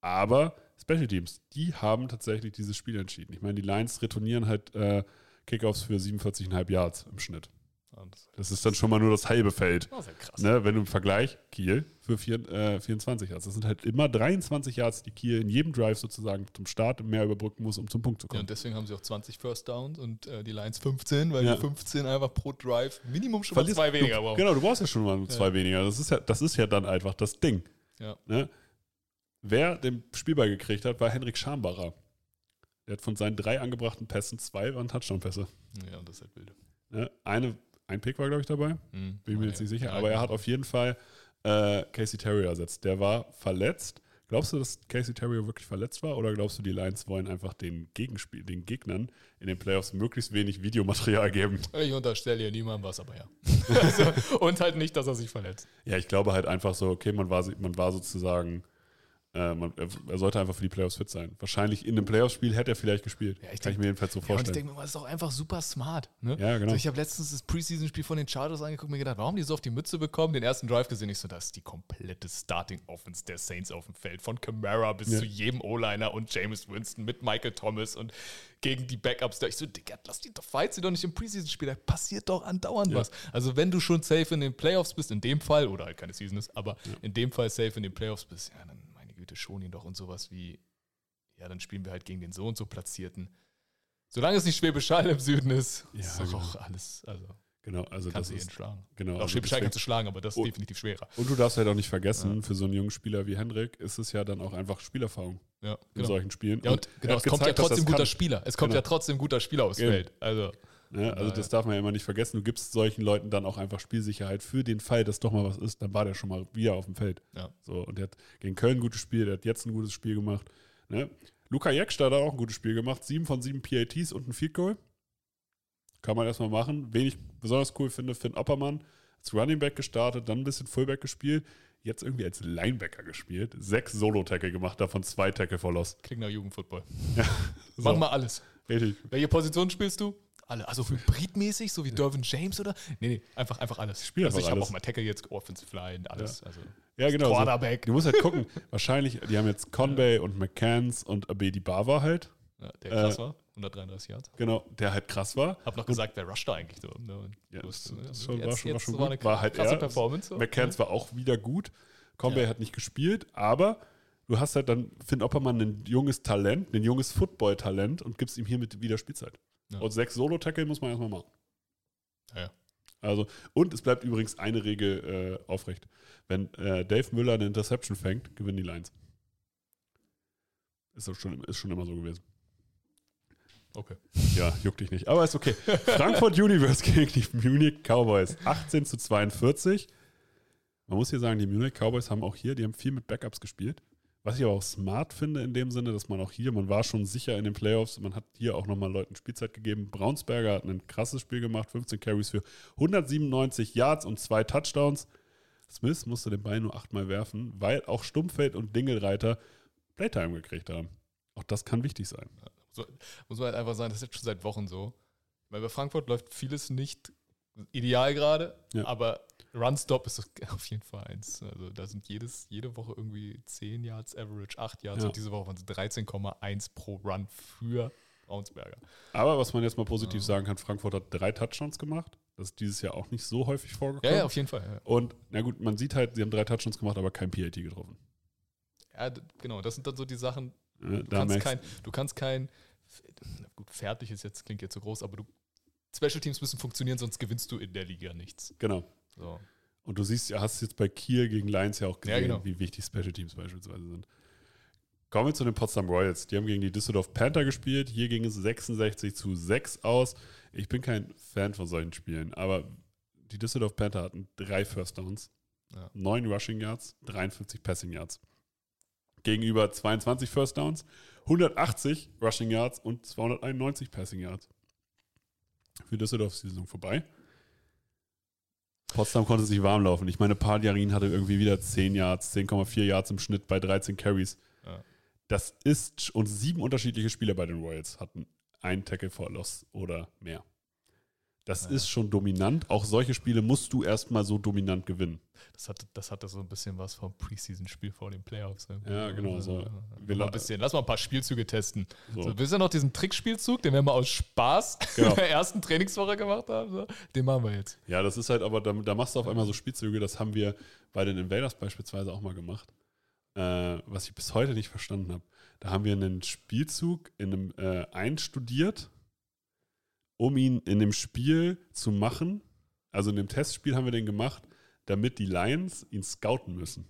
Aber Special Teams, die haben tatsächlich dieses Spiel entschieden. Ich meine, die Lions retournieren halt äh, Kickoffs für 47,5 Yards im Schnitt. Ja, das, ist dann schon mal nur das halbe Feld. das ist ja krass. Ne? Wenn du im Vergleich Kiel für vier, äh, 24 Yards. Das sind halt immer 23 Yards, die Kiel in jedem Drive sozusagen zum Start mehr überbrücken muss, um zum Punkt zu Ja, kommen. und deswegen haben sie auch 20 First Downs und äh, die Lions 15, weil Ja. die 15 einfach pro Drive Minimum schon mal Verlierst- zwei weniger brauchen. Genau, du brauchst ja schon mal zwei weniger. Das ist ja, das ist ja dann einfach das Ding. Ja. Ne? Wer den Spielball gekriegt hat, war Henrik Schambacher. Der hat von seinen drei angebrachten Pässen zwei waren Touchdown-Pässe. Ja, das ist halt wild. Ne? Eine, ein Pick war, glaube ich, dabei. Mhm. Bin mir jetzt nicht sicher. Aber er hat auf jeden Fall äh, Casey Terrier ersetzt. Der war verletzt. Glaubst du, dass Casey Terrier wirklich verletzt war? Oder glaubst du, die Lions wollen einfach den, Gegenspiel, den Gegnern in den Playoffs möglichst wenig Videomaterial geben? Ich unterstelle hier niemandem was, aber ja. also, und halt nicht, dass er sich verletzt. Ja, ich glaube halt einfach so, okay, man war, man war sozusagen, äh, man, er, er sollte einfach für die Playoffs fit sein. Wahrscheinlich in einem Playoffs-Spiel hätte er vielleicht gespielt. Ja, ich Kann ich denk- mir jedenfalls so Ja, und ich vorstellen. denke mir, das ist doch einfach super smart. Ne? Ja, genau. Also ich habe letztens das Preseason-Spiel von den Chargers angeguckt und mir gedacht, warum haben die so auf die Mütze bekommen? Den ersten Drive gesehen, ich so, das ist die komplette Starting-Offense der Saints auf dem Feld. Von Camara bis Ja. zu jedem O-Liner und James Winston mit Michael Thomas und gegen die Backups da. Ich so, Digga, lass die doch, fight sie doch nicht im Preseason-Spiel. Da passiert doch andauernd Ja. was. Also wenn du schon safe in den Playoffs bist, in dem Fall, oder halt keine Season ist, aber in dem Fall safe in den Playoffs bist, ja, dann Güte, schon ihn doch und sowas wie, ja, dann spielen wir halt gegen den so und so Platzierten. Solange es nicht Schwäbisch Hall im Süden ist, Ja, ist doch genau. auch alles, also Genau, also das kannst du jeden ist, schlagen. genau. auch also deswegen- kannst du schlagen, aber das ist Und- definitiv schwerer. Und du darfst halt auch nicht vergessen, für so einen jungen Spieler wie Hendrik ist es ja dann auch einfach Spielerfahrung Ja, in genau. solchen Spielen. Ja, und er genau, es kommt ja gezeigt, dass trotzdem das guter kann. Spieler. Es kommt Genau. ja trotzdem guter Spieler aufs. Feld. Also, Ne? Also Ja, das ja. darf man ja immer nicht vergessen. Du gibst solchen Leuten dann auch einfach Spielsicherheit für den Fall, dass doch mal was ist. Dann war der schon mal wieder auf dem Feld. Ja. So, und der hat gegen Köln ein gutes Spiel, der hat jetzt ein gutes Spiel gemacht. Ne? Luca Jeckster hat auch ein gutes Spiel gemacht. Sieben von sieben PATs und ein Field Goal. Kann man erstmal machen. Wen ich besonders cool finde, Finn Oppermann. Als Running Back gestartet, dann ein bisschen Fullback gespielt. Jetzt irgendwie als Linebacker gespielt. Sechs Solo-Tackle gemacht, davon zwei Tackle Loss. kriegen wir Jugendfootball. So, Mach mal alles. Richtig. Welche Position spielst du? Alle. Also hybridmäßig, so wie Dervin James oder? Nee, nee, einfach, einfach alles. spiel also ich habe auch mal Tackle jetzt, Offensive Line, alles. Also Ja, genau. So. Quarterback. Du musst halt gucken. Wahrscheinlich, die haben jetzt Conway und McCanns und Abedi Bava halt. Ja, der krass Äh, war. 133 Yards. Genau, der halt krass war. Hab noch gesagt, wer rusht da eigentlich so? Ne? Und Ja, das- hast, das äh, schon- war schon- war schon eine gut. War halt krasse er. Performance. So. McCanns war auch wieder gut. Conway Ja. hat nicht gespielt, aber du hast halt dann Finn Oppermann ein junges Talent, ein junges Football-Talent und gibst ihm hiermit wieder Spielzeit. Ja. Und sechs Solo-Tackle muss man erstmal machen. Ja, ja. Also, und es bleibt übrigens eine Regel äh, aufrecht. Wenn äh, Dave Müller eine Interception fängt, gewinnen die Lions. Ist, schon, ist schon immer so gewesen. Okay. Ja, juckt dich nicht. Aber ist okay. Frankfurt Universe gegen die Munich Cowboys. 18 zu 42. Man muss hier sagen, die Munich Cowboys haben auch hier, die haben viel mit Backups gespielt. Was ich aber auch smart finde in dem Sinne, dass man auch hier, man war schon sicher in den Playoffs, man hat hier auch nochmal Leuten Spielzeit gegeben. Braunsberger hat ein krasses Spiel gemacht, 15 Carries für 197 Yards und zwei Touchdowns. Smith musste den Ball nur achtmal werfen, weil auch Stumpfeld und Dingelreiter Playtime gekriegt haben. Auch das kann wichtig sein. So, muss man halt einfach sagen, das ist jetzt schon seit Wochen so. Weil bei Frankfurt läuft vieles nicht ideal gerade, Ja. aber Runstop ist auf jeden Fall eins. Also da sind jedes, jede Woche irgendwie 10 Yards Average, 8 Yards Ja. und diese Woche waren es 13,1 pro Run für Braunsberger. Aber was man jetzt mal positiv sagen kann, Frankfurt hat drei Touchdowns gemacht. Das ist dieses Jahr auch nicht so häufig Ja, vorgekommen. ja, auf jeden Fall. Ja. Und na gut, man sieht halt, sie haben drei Touchdowns gemacht, aber kein PAT getroffen. Ja, genau, das sind dann so die Sachen, du kannst kein, du kannst kein, gut, fertig ist jetzt, klingt jetzt so groß, aber du, Special Teams müssen funktionieren, sonst gewinnst du in der Liga nichts. genau. So. Und du siehst, ja, hast jetzt bei Kiel gegen Lions ja auch Ja, gesehen, genau. wie wichtig Special Teams beispielsweise sind. Kommen wir zu den Potsdam Royals. Die haben gegen die Düsseldorf Panther gespielt. Hier ging es 66 zu 6 aus. Ich bin kein Fan von solchen Spielen, aber die Düsseldorf Panther hatten drei First Downs, Ja. neun Rushing Yards, 53 Passing Yards. Gegenüber 22 First Downs, 180 Rushing Yards und 291 Passing Yards. Für Düsseldorf ist die Saison vorbei. Potsdam konnte sich warm laufen. Ich meine, Paljarin hatte irgendwie wieder 10 Yards, 10,4 Yards im Schnitt bei 13 Carries. Ja. Das ist, und sieben unterschiedliche Spieler bei den Royals hatten ein Tackle for Loss oder mehr. Das Ja. ist schon dominant. Auch solche Spiele musst du erstmal so dominant gewinnen. Das hatte, das hatte so ein bisschen was vom Preseason-Spiel vor den Playoffs. irgendwie. Ja, genau, so. Wir mal ein bisschen, lass mal ein paar Spielzüge testen. So. So. willst du noch diesen Trickspielzug, den wir mal aus Spaß Genau. in der ersten Trainingswoche gemacht haben? So? Den machen wir jetzt. Ja, das ist halt, aber da, da machst du auf einmal so Spielzüge, das haben wir bei den Invaders beispielsweise auch mal gemacht. Äh, was ich bis heute nicht verstanden habe. Da haben wir einen Spielzug in einem äh, einstudiert, um ihn in dem Spiel zu machen. Also in dem Testspiel haben wir den gemacht, damit die Lions ihn scouten müssen.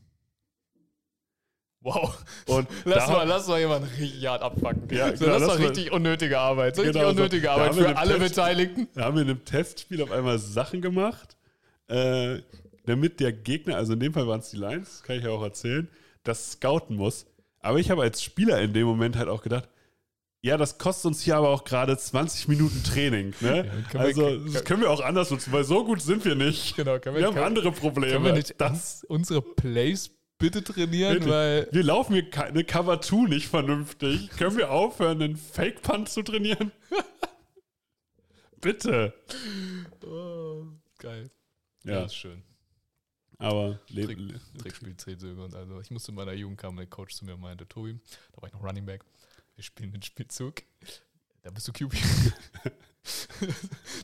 Wow. Und Lass mal, lass mal jemanden richtig hart abpacken. Ja, so, genau, das war mal- richtig unnötige Arbeit. Richtig Genau unnötige Arbeit für alle Test- Beteiligten. Da haben wir in einem Testspiel auf einmal Sachen gemacht, äh, damit der Gegner, also in dem Fall waren es die Lions, kann ich ja auch erzählen, das scouten muss. Aber ich habe als Spieler in dem Moment halt auch gedacht, ja, das kostet uns hier aber auch gerade 20 Minuten Training. Ne? Ja, können wir- also das können wir auch anders nutzen, weil so gut sind wir nicht. Genau, können wir, Wir haben andere Probleme. können wir nicht das, unsere Plays bitte trainieren, Bitte. weil wir laufen hier keine Cover 2 nicht vernünftig. Können wir aufhören, einen Fake-Punt zu trainieren? Bitte. oh, geil. Ja, ist schön. aber Trick, Trickspiel Drehzüge und also. Ich musste in meiner Jugend kam der Coach zu mir und meinte, Tobi, da war ich noch Running Back, wir spielen den Spielzug, da bist du QB.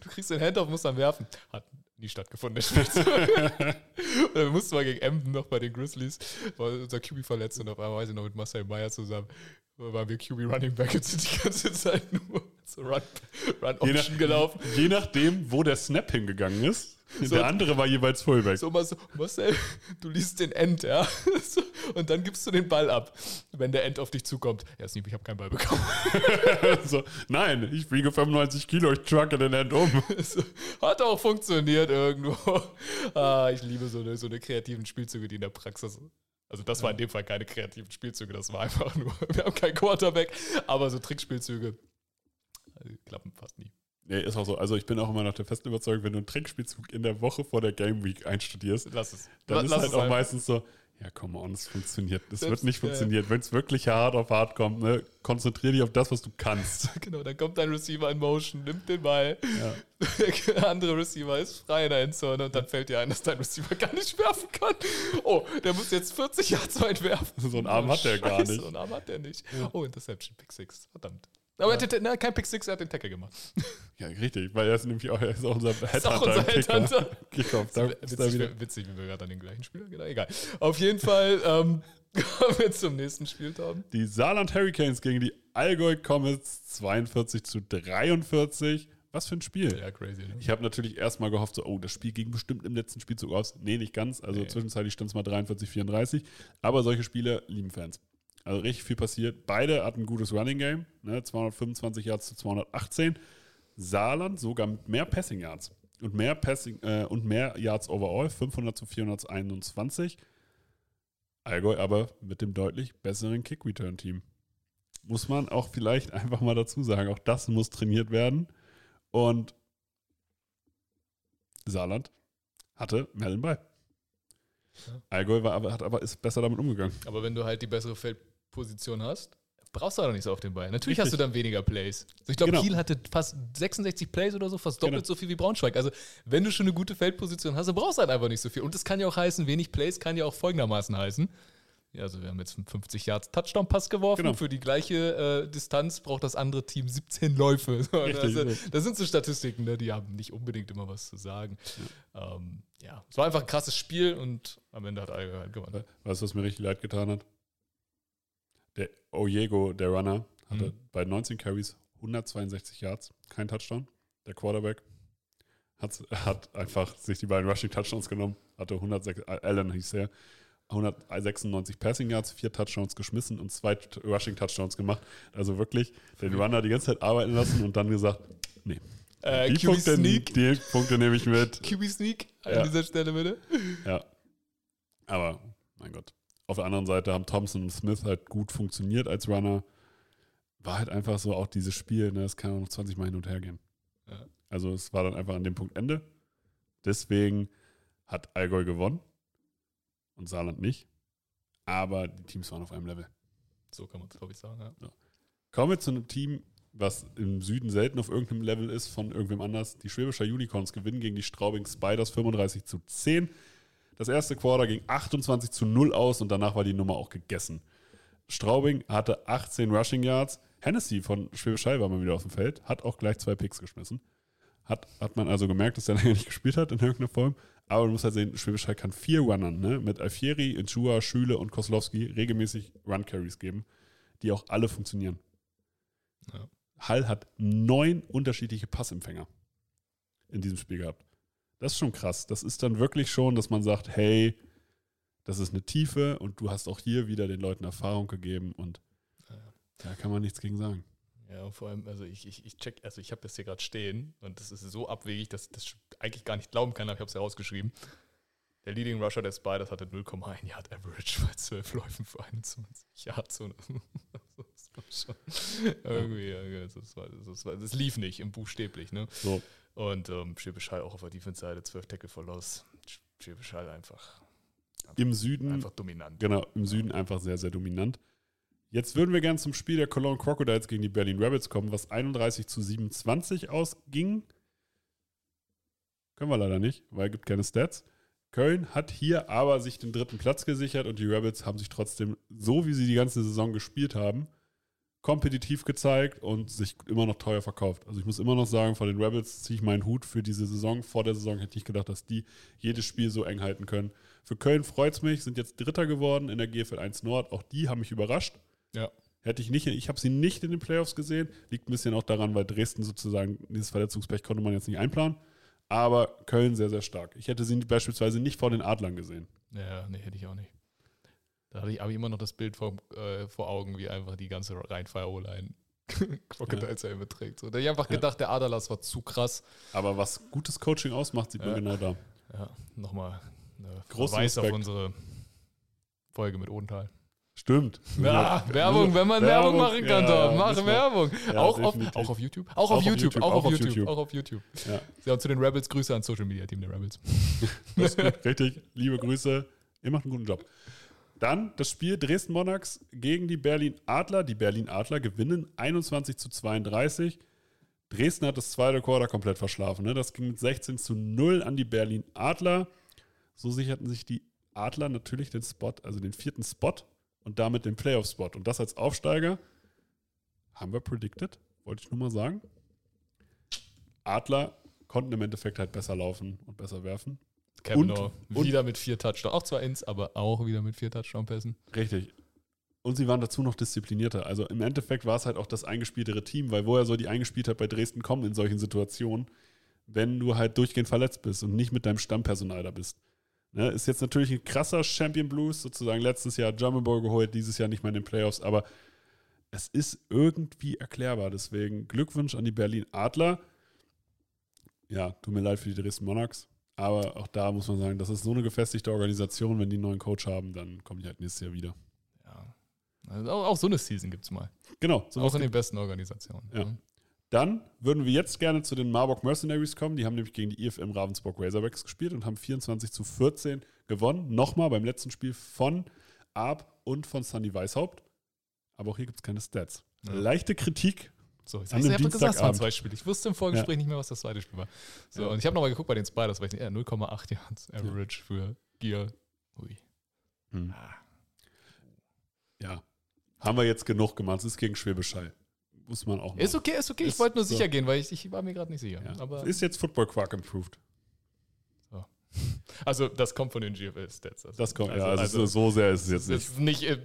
du kriegst den Handoff, musst dann werfen. Hat nie stattgefunden, der Spielzug. und dann mussten wir gegen Emden noch bei den Grizzlies, war unser QB verletzt und auf einmal weiß ich noch mit Marcel Meyer zusammen, waren wir QB Running Back und sind die ganze Zeit nur so Run, Run Je, nach, Option gelaufen. je nachdem, wo der Snap hingegangen ist. So. der andere war jeweils Fullback. So mal so, Marcel, du liest den End, ja. Und dann gibst du den Ball ab, wenn der End auf dich zukommt. Ja, Sneep, ich habe keinen Ball bekommen. so, nein, ich wiege 95 Kilo, ich trucke den End um. So, hat auch funktioniert irgendwo. Ah, ich liebe so eine, so eine kreativen Spielzüge, die in der Praxis. Also, das war in dem Fall keine kreativen Spielzüge, das war einfach nur, wir haben keinen Quarterback, aber so Trickspielzüge klappen fast nie. Nee, ist auch so. Also ich bin auch immer noch der festen Überzeugung, wenn du einen Trickspielzug in der Woche vor der Game Week einstudierst, Lass es. dann Lass ist es halt auch einfach. meistens so, ja, come on, es funktioniert. Es wird nicht ja, ja. funktionieren. Wenn es wirklich hart auf hart kommt, ne, konzentrier dich auf das, was du kannst. Genau, dann kommt dein Receiver in Motion, nimmt den Ball. Ja. Der andere Receiver ist frei in der Endzone und dann fällt dir ein, dass dein Receiver gar nicht werfen kann. Oh, der muss jetzt 40 Yards weit werfen. So einen Arm hat der gar Scheiße, nicht. So einen Arm hat der nicht. Oh, Interception, Pick 6. Verdammt. Aber er hat nein, kein Pick 6, er hat den Tackle gemacht. Ja, richtig, weil er ist nämlich auch, er ist auch unser ist auch unser im Kicker. Headhunter. Er Witzig, witzig, wie wir gerade an den gleichen Spieler genau, egal. Auf jeden Fall ähm, kommen wir zum nächsten Spiel, Tom. Die Saarland Hurricanes gegen die Allgäu Comets 42 zu 43. Was für ein Spiel. Ja, crazy. Ne? Ich habe natürlich erstmal gehofft, so, oh, das Spiel ging bestimmt im letzten Spielzug aus. Nee, nicht ganz. Also Nee. zwischenzeitlich stand es mal 43, 34. Aber solche Spiele lieben Fans. Also richtig viel passiert. Beide hatten ein gutes Running Game. Ne? 225 Yards zu 218. Saarland sogar mit mehr Passing Yards. Und mehr Passing äh, und mehr Yards overall, 500 zu 421. Allgäu aber mit dem deutlich besseren Kick-Return-Team. Muss man auch vielleicht einfach mal dazu sagen. Auch das muss trainiert werden. Und Saarland hatte mehr den Ball. Ja. Allgäu war aber, hat aber ist besser damit umgegangen. Aber wenn du halt die bessere Feldposition hast, brauchst du auch nicht so auf den Ball. Natürlich Richtig. hast du dann weniger Plays. Also ich glaube, Genau. Kiel hatte fast 66 Plays oder so, fast doppelt Genau. so viel wie Braunschweig. Also, wenn du schon eine gute Feldposition hast, dann brauchst du halt einfach nicht so viel. Und das kann ja auch heißen, wenig Plays kann ja auch folgendermaßen heißen. Ja, also wir haben jetzt einen 50 Yards Touchdown-Pass geworfen. Genau. Für die gleiche äh, Distanz braucht das andere Team 17 Läufe. Richtig, also, das sind so Statistiken, ne? die haben nicht unbedingt immer was zu sagen. Ja, ähm, ja. es war einfach ein krasses Spiel und am Ende hat Allgäu halt gewonnen. Weißt du, was mir richtig leid getan hat? Der Ojego, der Runner, hatte Mhm. bei 19 Carries 162 Yards, kein Touchdown. Der Quarterback hat, hat einfach sich die beiden Rushing Touchdowns genommen, hatte 106, Allen hieß er, 196 Passing Yards, vier Touchdowns geschmissen und zwei Rushing Touchdowns gemacht. Also wirklich den Runner die ganze Zeit arbeiten lassen und dann gesagt, nee, Äh, die, Punkte, Sneak. die Punkte nehme ich mit. QB Sneak an Ja. dieser Stelle bitte. Ja. Aber, mein Gott. Auf der anderen Seite haben Thompson und Smith halt gut funktioniert als Runner. War halt einfach so auch dieses Spiel, ne, es kann auch noch 20 Mal hin und her gehen. Ja. Also es war dann einfach an dem Punkt Ende. Deswegen hat Allgäu gewonnen und Saarland nicht. Aber die Teams waren auf einem Level. So kann man es, glaube ich, sagen. Ja. Kommen wir zu einem Team, was im Süden selten auf irgendeinem Level ist von irgendwem anders. Die Schwäbischer Unicorns gewinnen gegen die Straubing Spiders 35 zu 10. Das erste Quarter ging 28 zu 0 aus und danach war die Nummer auch gegessen. Straubing hatte 18 Rushing Yards. Hennessy von Schwäbisch Hall war mal wieder auf dem Feld, hat auch gleich zwei Picks geschmissen. Hat, hat man also gemerkt, dass er länger nicht gespielt hat in irgendeiner Form. Aber du musst halt sehen, Schwäbisch Hall kann vier Runnern, ne? mit Alfieri, Inchua, Schüle und Koslowski regelmäßig Run-Carries geben, die auch alle funktionieren. Ja. Hall hat neun unterschiedliche Passempfänger in diesem Spiel gehabt. Das ist schon krass. Das ist dann wirklich schon, dass man sagt, hey, Das ist eine Tiefe und du hast auch hier wieder den Leuten Erfahrung gegeben und Ja. da kann man nichts gegen sagen. Ja, und vor allem, also ich, ich, ich check, also ich habe das hier gerade stehen und das ist so abwegig, dass ich das eigentlich gar nicht glauben kann, aber ich habe es herausgeschrieben. Der Leading Rusher der Spiders hatte 0,1 Yard Average bei 12 Läufen für 21 Yards. Das war schon irgendwie, ja, das, war, das, war, das lief nicht, im buchstäblich. Ne? So, Und ähm, Schwäbisch Hall auch auf der Defense-Seite 12 Tackle for Loss. Schwäbisch Hall einfach, im Süden, einfach dominant. genau, im Süden einfach sehr, sehr dominant. Jetzt würden wir gerne zum Spiel der Cologne Crocodiles gegen die Berlin Rabbits kommen, was 31 zu 27 ausging. Können wir leider nicht, weil es gibt keine Stats. Köln hat hier aber sich den dritten Platz gesichert und die Rabbits haben sich trotzdem, so wie sie die ganze Saison gespielt haben, kompetitiv gezeigt und sich immer noch teuer verkauft. Also ich muss immer noch sagen, vor den Rebels ziehe ich meinen Hut für diese Saison. Vor der Saison hätte ich gedacht, dass die jedes Spiel so eng halten können. Für Köln freut es mich, sind jetzt Dritter geworden in der GFL 1 Nord. Auch die haben mich überrascht. Ja. Hätte ich nicht, ich habe sie nicht in den Playoffs gesehen. Liegt ein bisschen auch daran, weil Dresden sozusagen, dieses Verletzungspech konnte man jetzt nicht einplanen. Aber Köln sehr, sehr stark. Ich hätte sie beispielsweise nicht vor den Adlern gesehen. Ja, nee, hätte ich auch nicht. Da hatte ich aber immer noch das Bild vor, äh, vor Augen, wie einfach die ganze Rhein-Fire-O-Line Crocodiles ja. beträgt. So, da hab ich einfach Ja. gedacht, der Aderlass war zu krass. Aber was gutes Coaching ausmacht, sieht man Ja. genau da. Ja, nochmal äh, Verweis auf unsere Folge mit Odenthal. Stimmt. Ja, Werbung, wenn man Werbung, machen kann, ja, Mach Werbung. Auch, auf, auch auf YouTube. Auch auf YouTube. Auch auf YouTube. Auch auf YouTube. Ja. Ja, und zu den Rebels Grüße ans Social Media Team der Rebels. Richtig. Liebe Grüße. Ihr macht einen guten Job. Dann das Spiel Dresden Monarchs gegen die Berlin Adler. Die Berlin Adler gewinnen 21 zu 32. Dresden hat das zweite Quarter komplett verschlafen. Ne? Das ging mit 16 zu 0 an die Berlin Adler. So sicherten sich die Adler natürlich den Spot, also den vierten Spot und damit den Playoff-Spot. Und das als Aufsteiger haben wir predicted, wollte ich nur mal sagen. Adler konnten im Endeffekt halt besser laufen und besser werfen. Kavanaugh und- wieder mit vier Touchdowns. Auch zwar ins, aber auch wieder mit vier Touchdown-Pässen. Richtig. Und sie waren dazu noch disziplinierter. Also im Endeffekt war es halt auch das eingespieltere Team, weil woher soll die Eingespieltheit bei Dresden kommen in solchen Situationen, wenn du halt durchgehend verletzt bist und nicht mit deinem Stammpersonal da bist. Ne, ist jetzt natürlich ein krasser Champion Blues, sozusagen letztes Jahr German Bowl geholt, dieses Jahr nicht mehr in den Playoffs, aber es ist irgendwie erklärbar. Deswegen Glückwunsch an die Berlin Adler. Ja, tut mir leid für die Dresden Monarchs, aber auch da muss man sagen, das ist so eine gefestigte Organisation, wenn die einen neuen Coach haben, dann kommen die halt nächstes Jahr wieder. Ja. Also auch, auch so eine Season gibt es mal. Genau, sowas auch in den besten Organisationen. Ja. ne? Dann würden wir jetzt gerne zu den Marburg Mercenaries kommen. Die haben nämlich gegen die IFM Ravensburg Razorbacks gespielt und haben 24 zu 14 gewonnen. Nochmal beim letzten Spiel von Arp und von Sunny Weishaupt. Aber auch hier gibt es keine Stats. Ja. Leichte Kritik. So, ich habe gesagt, es waren zwei Spiele. Ich wusste im Vorgespräch nicht mehr, was das zweite Spiel war. So, Ja. und ich habe nochmal geguckt bei den Spiders, weil ich nicht, ja, 0,8 Yards Average für Gear. Ui. Hm. Ah. Ja. Haben wir jetzt genug gemacht. Es ist gegen Schwäbisch Hall. Muss man auch mal. Ist okay, ist okay. Ich Ist wollte nur so. sicher gehen, weil ich, ich war mir gerade nicht sicher. Ja. Aber, ist jetzt Football Quark improved. also, das kommt von den GFL-Stats. Also, Das kommt, also, ja, also, also, so sehr ist es jetzt nicht. ist nicht äh,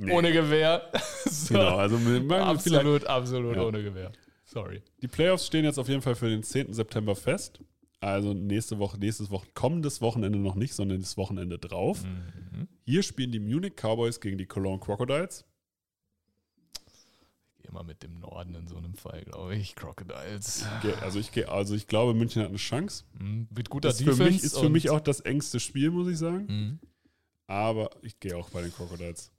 Nee. ohne Gewehr. so. Genau, also absolut, absolut Ja. ohne Gewehr. Sorry. Die Playoffs stehen jetzt auf jeden Fall für den 10. September fest. Also nächste Woche, nächstes Woche, kommendes Wochenende noch nicht, sondern das Wochenende drauf. Mhm. Hier spielen die Munich Cowboys gegen die Cologne Crocodiles. Ich gehe mal mit dem Norden in so einem Fall, glaube ich. Crocodiles. Ge- Also ich, gehe- also ich glaube, München hat eine Chance. Mhm. Mit guter Das ist Defense. für mich, ist für mich auch das engste Spiel, muss ich sagen. Mhm. Aber ich gehe auch bei den Crocodiles.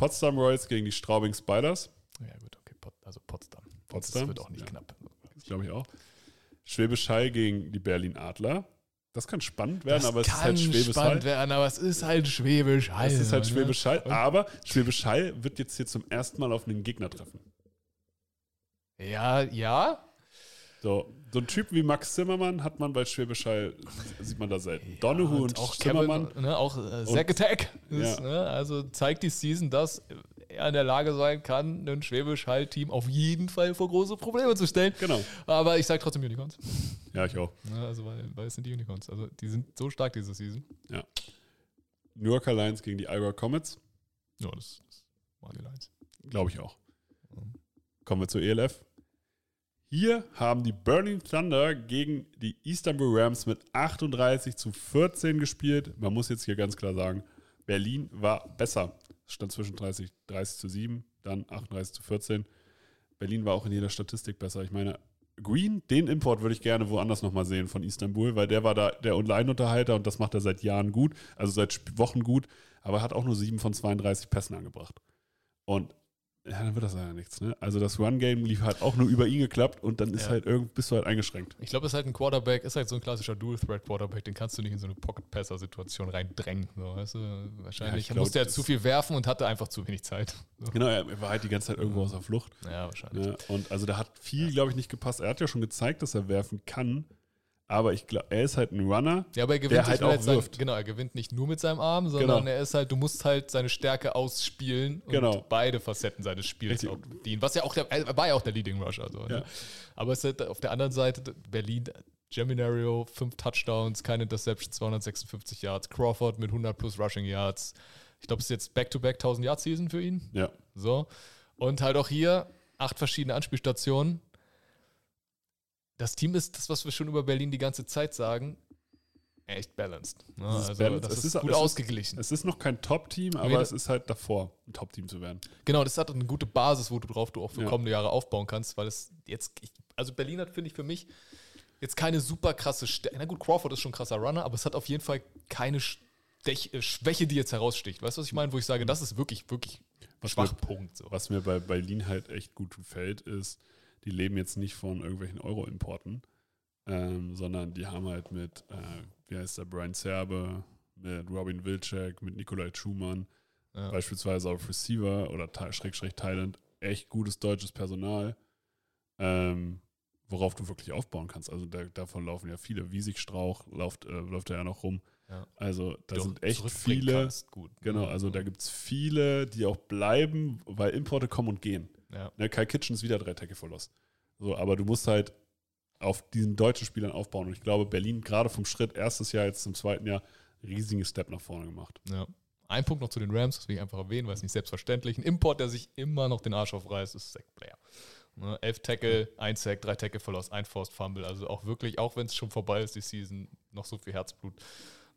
Potsdam Royals gegen die Straubing Spiders. Ja, gut, okay. Pot, also Potsdam. Potsdam, Das wird auch nicht ja. knapp. Das glaube ich auch. Schwäbisch Hall gegen die Berlin Adler. Das kann spannend werden, aber es ist halt Schwäbisch Hall. spannend werden, aber es ist halt Schwäbisch Hall. Es ist halt ne? Schwäbisch Hall, aber Schwäbisch Hall wird jetzt hier zum ersten Mal auf einen Gegner treffen. Ja, ja. So, so ein Typ wie Max Zimmermann hat man bei Schwäbisch Hall, sieht man da selten. Donohue und, auch Zimmermann. Kevin, ne, auch äh, Zack Attack. Ist, Ja. ne, also zeigt die Season, dass er in der Lage sein kann, ein Schwäbisch Hall-Team auf jeden Fall vor große Probleme zu stellen. Genau. Aber ich sage trotzdem Unicorns. Ja, ich auch. Ne, also, weil, weil es sind die Unicorns. Also, die sind so stark diese Season. New Yorker Lions gegen die Iowa Comets. Ja, das, das waren die Lions. Glaube ich auch. Mhm. Kommen wir zur ELF. Hier haben die Burning Thunder gegen die Istanbul Rams mit 38 zu 14 gespielt. Man muss jetzt hier ganz klar sagen, Berlin war besser. Es stand zwischen 30, 30 zu 7, dann 38 zu 14. Berlin war auch in jeder Statistik besser. Ich meine, Green, den Import würde ich gerne woanders nochmal sehen von Istanbul, weil der war da der Online-Unterhalter und das macht er seit Jahren gut, also seit Wochen gut, aber er hat auch nur 7 von 32 Pässen angebracht. Und ja, dann wird das ja nichts, ne? Also das Run-Game lief halt auch nur über ihn geklappt und dann ist Ja. halt irgend, bist du halt eingeschränkt. Ich glaube, es ist halt ein Quarterback, ist halt so ein klassischer Dual-Threat-Quarterback, den kannst du nicht in so eine Pocket-Passer-Situation reindrängen. So, weißt du? Wahrscheinlich Ja, glaub, musste er zu viel werfen und hatte einfach zu wenig Zeit. So. Genau, er er war halt die ganze Zeit irgendwo aus der Flucht. Ja, wahrscheinlich. Ne? Und also da hat viel, glaube ich, nicht gepasst. Er hat ja schon gezeigt, dass er werfen kann, aber ich glaube, er ist halt ein Runner. Ja, aber er gewinnt Der halt auch sein. Genau, er gewinnt nicht nur mit seinem Arm, sondern Genau. er ist halt, du musst halt seine Stärke ausspielen und Genau. beide Facetten seines Spiels Richtig. auch bedienen. Was ja auch der, er war ja auch der Leading Rusher. So, ne? Ja. Aber es ist halt auf der anderen Seite, Berlin, Geminario, fünf Touchdowns, keine Interception, 256 Yards, Crawford mit 100 plus Rushing Yards. Ich glaube, es ist jetzt Back-to-Back 1000 Yard Season für ihn. Ja, So. Und halt auch hier acht verschiedene Anspielstationen. Das Team ist das, was wir schon über Berlin die ganze Zeit sagen, echt balanced. Ne? Es ist also balanced. das Es ist, ist- gut es ist- ausgeglichen. es ist noch kein Top-Team, aber Nee, es ist halt davor, ein Top-Team zu werden. genau, das hat eine gute Basis, wo du drauf du auch für Ja. kommende Jahre aufbauen kannst, weil es jetzt, ich, also Berlin hat, finde ich, für mich jetzt keine super krasse Stärke. Na gut, Crawford ist schon ein krasser Runner, aber es hat auf jeden Fall keine Stech, äh, Schwäche, die jetzt heraussticht. Weißt du, was ich meine? Wo ich sage, das ist wirklich, wirklich Was mir, Schwachpunkt. So. was mir bei Berlin halt echt gut gefällt, ist, die leben jetzt nicht von irgendwelchen Euro-Importen, ähm, sondern die haben halt mit, äh, wie heißt der, Brian Serbe, mit Robin Wilczek, mit Nikolai Schumann, Ja. beispielsweise auf Receiver oder Schrägstrich Thailand, echt gutes deutsches Personal, ähm, worauf du wirklich aufbauen kannst. Also da, davon laufen ja viele. Wiesigstrauch läuft, äh, läuft er ja noch rum. Ja. Also da du sind echt viele. gut. Genau, also da gibt es viele, die auch bleiben, weil Importe kommen und gehen. Ja. Ne, Kai Kitchen ist wieder drei Tackle verlost. So, aber du musst halt auf diesen deutschen Spielern aufbauen. Und ich glaube, Berlin gerade vom Schritt erstes Jahr jetzt zum zweiten Jahr riesigen Step nach vorne gemacht. Ja. Ein Punkt noch zu den Rams, das will ich einfach erwähnen, weil es nicht selbstverständlich Ein Import, der sich immer noch den Arsch aufreißt, ist Zach Blair. Ne, elf Tackle, ein Sack, drei Tackle verlost, ein Forced Fumble. Also auch wirklich, auch wenn es schon vorbei ist, die Season, noch so viel Herzblut.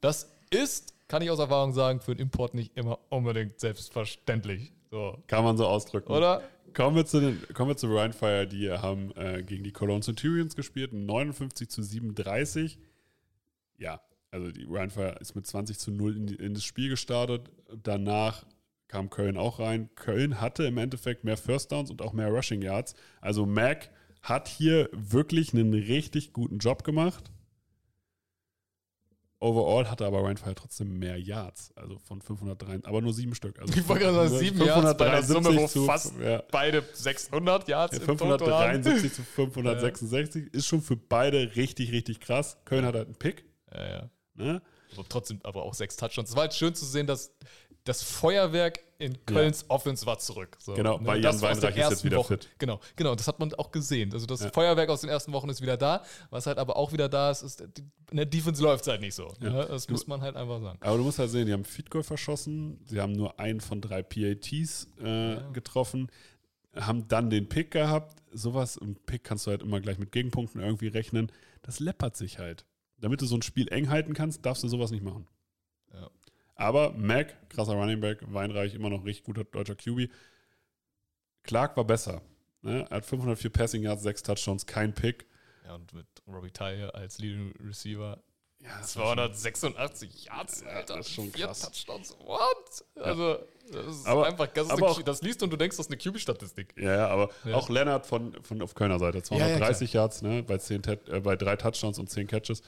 Das ist, kann ich aus Erfahrung sagen, für einen Import nicht immer unbedingt selbstverständlich. So. Kann man so ausdrücken. Oder? Kommen wir zu, den, kommen wir zu Ryan Fire, die haben äh, gegen die Cologne Centurions gespielt, 59 zu 37. Ja, also die Ryan Fire ist mit 20 zu 0 in, in das Spiel gestartet. Danach kam Köln auch rein. Köln hatte im Endeffekt mehr First Downs und auch mehr Rushing Yards. Also Mac hat hier wirklich einen richtig guten Job gemacht. Overall hatte aber Ryan Fire trotzdem mehr Yards, also von 503, aber nur sieben Stück. Also Ich wollte gerade sagen, sieben Yards bei einer Summe, wo 573 zu- fast ja. beide 600 Yards Ja, im Total haben. 573 zu 566 ist schon für beide richtig, richtig krass. Köln hat halt einen Pick. Ja, ja. Ne? Aber trotzdem, aber auch sechs Touchdowns. Es war halt schön zu sehen, dass das Feuerwerk in Kölns Offense war zurück. So, Genau, ne, weil das Jan Weinreich ist jetzt ersten wieder Wochen, fit. Genau, genau, das hat man auch gesehen. Also das Ja. Feuerwerk aus den ersten Wochen ist wieder da. Was halt aber auch wieder da ist, ist, die, in der Defense läuft es halt nicht so. Ja. Ne? Das muss man halt einfach sagen. Aber du musst halt sehen, die haben Feed Goal verschossen. Sie haben nur einen von drei PATs äh, Ja. getroffen. Haben dann den Pick gehabt. Sowas, im Pick kannst du halt immer gleich mit Gegenpunkten irgendwie rechnen. Das läppert sich halt. Damit du so ein Spiel eng halten kannst, darfst du sowas nicht machen. Ja. Aber Mac, krasser Running Back, Weinreich, immer noch richtig guter deutscher QB. Clark war besser. Ne? Er hat 504 Passing Yards, 6 Touchdowns, kein Pick. Ja, und mit Robbie Tyre als Leading Receiver Ja, das war schon- 286 Yards, Ja, Alter. das ist schon Vier krass. Touchdowns. What? Also, das ist Aber- einfach, das, ist aber eine, auch- das liest und du denkst, das ist eine QB-Statistik. Ja, ja, aber Ja. auch Lennart von, von auf Kölner Seite, ja, 230 Yards, ne, bei, 10, Tat- äh, bei drei Touchdowns und 10 Catches.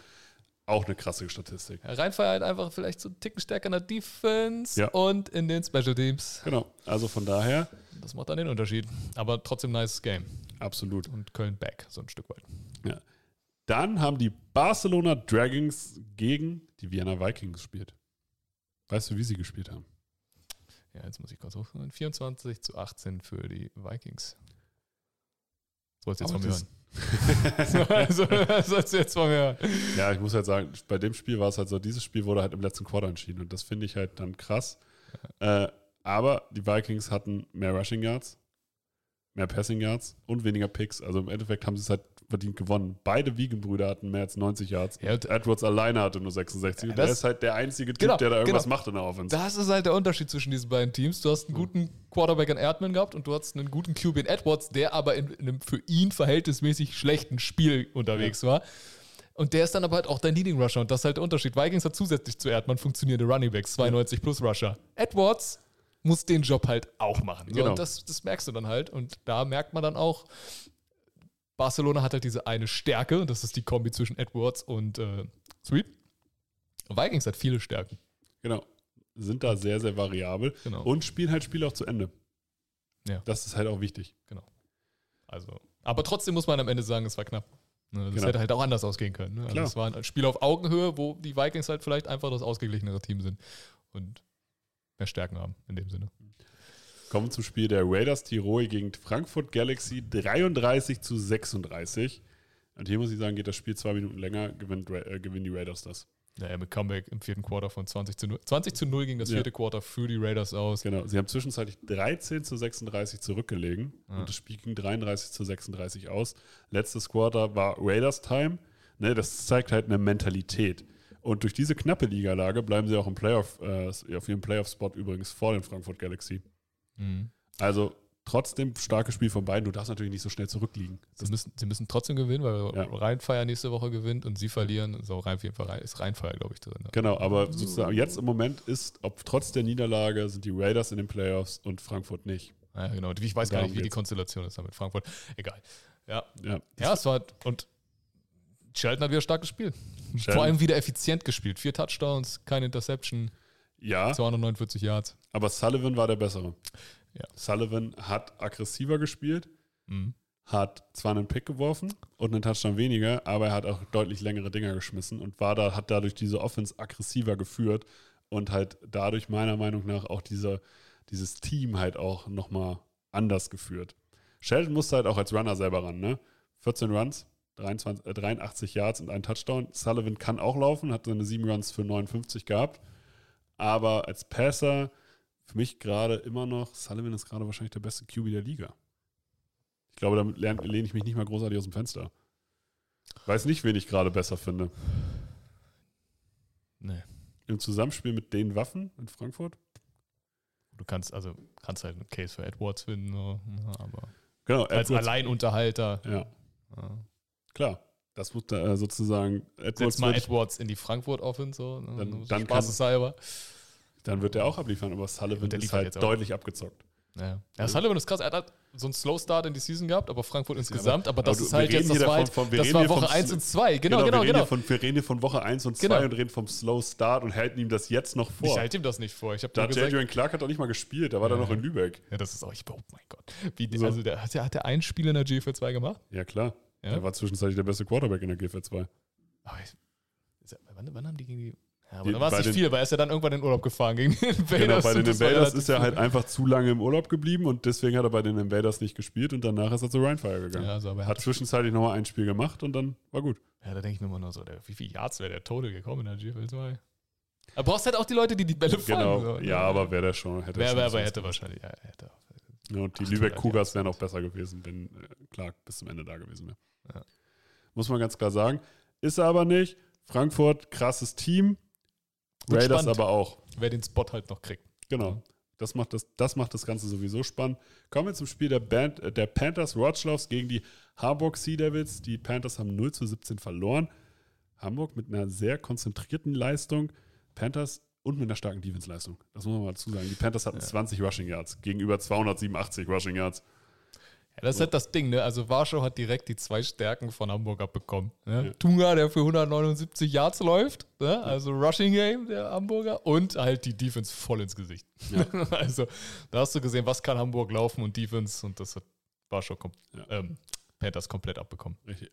Auch eine krasse Statistik. Ja, Rheinfeier halt einfach vielleicht so einen Ticken stärker in der Defense Ja. und in den Special Teams. Genau, also von daher Das macht dann den Unterschied. Aber trotzdem nice Game. absolut. Und Köln back, so ein Stück weit. Dann haben die Barcelona Dragons gegen die Vienna Vikings gespielt. Weißt du, wie sie gespielt haben? Ja, jetzt muss ich kurz hochkommen. 24 zu 18 für die Vikings. Du jetzt Aber von mir hören. also, das sollst du jetzt von mir. Ja, ich muss halt sagen, bei dem Spiel war es halt so, dieses Spiel wurde halt im letzten Quarter entschieden und das finde ich halt dann krass. Äh, aber die Vikings hatten mehr Rushing Yards, mehr Passing Yards und weniger Picks. Also im Endeffekt haben sie es halt verdient gewonnen. Beide Wiegen-Brüder hatten mehr als 90 Yards. Ja, Edwards alleine hatte nur 66. Ja, der das- ist halt der einzige Typ, Genau, der da irgendwas genau. macht in der Offense. Das ist halt der Unterschied zwischen diesen beiden Teams. Du hast einen guten Quarterback in Erdmann gehabt und du hast einen guten QB in Edwards, der aber in, in einem für ihn verhältnismäßig schlechten Spiel unterwegs war. Und der ist dann aber halt auch dein Leading Rusher und das ist halt der Unterschied. Vikings hat zusätzlich zu Erdmann funktionierende Running Backs, 92 plus Rusher. Edwards muss den Job halt auch machen. So, Genau. Und das, das merkst du dann halt. Und da merkt man dann auch, Barcelona hat halt diese eine Stärke, und das ist die Kombi zwischen Edwards und äh, Sweet. Vikings hat viele Stärken. Genau. Sind da sehr, sehr variabel. Genau. Und spielen halt Spiele auch zu Ende. Ja. Das ist halt auch wichtig. Also, aber trotzdem muss man am Ende sagen, es war knapp. Ne, Das Genau. hätte halt auch anders ausgehen können. Ne? Also Klar. es war ein Spiel auf Augenhöhe, wo die Vikings halt vielleicht einfach das ausgeglichenere Team sind und mehr Stärken haben in dem Sinne. Kommen zum Spiel der Raiders Tirol gegen Frankfurt Galaxy 33 zu 36. Und hier muss ich sagen, geht das Spiel zwei Minuten länger, gewinnt, äh, gewinnen die Raiders das. Naja, mit Comeback im vierten Quarter von 20 zu 0. 20 zu 0 ging das Ja. vierte Quarter für die Raiders aus. Genau. Sie haben zwischenzeitlich 13 zu 36 zurückgelegen Ja. und das Spiel ging 33 zu 36 aus. Letztes Quarter war Raiders Time. Ne, das zeigt halt eine Mentalität. Und durch diese knappe Ligalage bleiben sie auch im Playoff, äh, auf ihrem Playoff-Spot übrigens vor den Frankfurt Galaxy. Mhm. Also trotzdem starkes Spiel von beiden. Du darfst natürlich nicht so schnell zurückliegen. Sie, müssen, sie müssen trotzdem gewinnen, weil Ja. Rheinfeier nächste Woche gewinnt und sie verlieren. So rein auf jeden Fall rein, ist Rheinfeier, glaube ich, drin. Ne? Genau, aber sozusagen jetzt im Moment ist, ob trotz der Niederlage sind die Raiders in den Playoffs und Frankfurt nicht. Ja, genau. Ich weiß gar Darum nicht, wie die geht's. Konstellation ist da mit Frankfurt. Egal. Ja, Ja, Ja, es war und Shelton hat wieder stark gespielt. Shelton. Vor allem wieder effizient gespielt. Vier Touchdowns, keine Interception, ja 249 Yards. Aber Sullivan war der Bessere. Ja. Sullivan hat aggressiver gespielt, Mhm. hat zwar einen Pick geworfen und einen Touchdown weniger, aber er hat auch deutlich längere Dinger geschmissen und war da, hat dadurch diese Offense aggressiver geführt und halt dadurch meiner Meinung nach auch diese, dieses Team halt auch nochmal anders geführt. Sheldon musste halt auch als Runner selber ran, ne? 14 Runs, 23, äh, 83 Yards und ein Touchdown. Sullivan kann auch laufen, hat seine 7 Runs für 59 gehabt. Aber als Passer, für mich gerade immer noch, Sullivan ist gerade wahrscheinlich der beste QB der Liga. Ich glaube, damit lehn- lehne ich mich nicht mal großartig aus dem Fenster. Weiß nicht, wen ich gerade besser finde. Nee. Im Zusammenspiel mit den Waffen in Frankfurt? Du kannst, also kannst halt einen Case für Edwards finden, so, ja, aber Genau, als Edwards- Alleinunterhalter. Ja, Ja. klar. Das muss da, äh, sozusagen Setz Edwards mal wird, Edwards in die Frankfurt Offense, so, ne, Dann- so dann kann- spaßeshalber. Dann wird er auch abliefern, aber Sullivan ist halt auch. deutlich abgezockt. Ja. ja, Sullivan ist krass. Er hat so einen Slow Start in die Season gehabt, aber Frankfurt insgesamt. Aber, aber das du- ist halt jetzt, das war, halt, von- wir das reden war Woche 1 Sl- und 2. Genau, wir, genau, reden genau. Von, wir reden hier von Woche 1 und 2 Genau. und reden vom Slow Start und halten ihm das jetzt noch Ich vor. halte ihm das nicht vor. Ich habe Da hat gesagt, Jadrian Clark hat doch nicht mal gespielt, da war Ja. er noch in Lübeck. ja, das ist auch, ich, oh mein Gott. Wie, So. Also der, hat, der, hat der ein Spiel in der GFL2 gemacht? Ja, klar. Ja. Er war zwischenzeitlich der beste Quarterback in der GFL 2. Aber ich, er- wann, wann haben die gegen die. Ja, aber da war es nicht den- viel, weil er ist ja dann irgendwann in Urlaub gefahren gegen die Invaders. Genau, bei den Invaders ist er halt einfach zu lange im Urlaub geblieben und deswegen hat er bei den Invaders nicht gespielt und danach ist er zu Rheinfire gegangen. Ja, also, aber er Hat hat, zwischenzeitlich nochmal ein Spiel gemacht und dann war gut. ja, da denke ich mir immer nur so, der, wie viele Yards wäre der Total gekommen in der GFL2? Da brauchst halt auch die Leute, die die Bälle fangen. Genau. so, ne? ja, aber wäre der schon. Hätte er Wer, schon wer aber hätte wahrscheinlich. Ja, hätte. Ja, und die 800 Lübeck Cougars wären auch besser gewesen, wenn äh, Clark bis zum Ende da gewesen wäre. Ja. Muss man ganz klar sagen. Ist er aber nicht. Frankfurt, krasses Team. Raiders spannend. aber auch. Wer den Spot halt noch kriegt. Genau. Das macht das, das macht das Ganze sowieso spannend. Kommen wir zum Spiel der, Band, äh, der Panthers Wroclaws gegen die Hamburg Sea Devils. Die Panthers haben 0 zu 17 verloren. Hamburg mit einer sehr konzentrierten Leistung. Panthers und mit einer starken Defense-Leistung. Das muss man mal dazu sagen. Die Panthers hatten Ja. 20 Rushing Yards gegenüber 287 Rushing Yards. Ja, das ist halt das Ding, ne? Also Warschau hat direkt die zwei Stärken von Hamburg abbekommen. Ne? Ja. Tunga, der für 179 Yards läuft, ne? also Rushing Game der Hamburger und halt die Defense voll ins Gesicht. Ja. also da hast du gesehen, was kann Hamburg laufen und Defense und das hat Warschau kom ähm, Panthers komplett abbekommen. Richtig.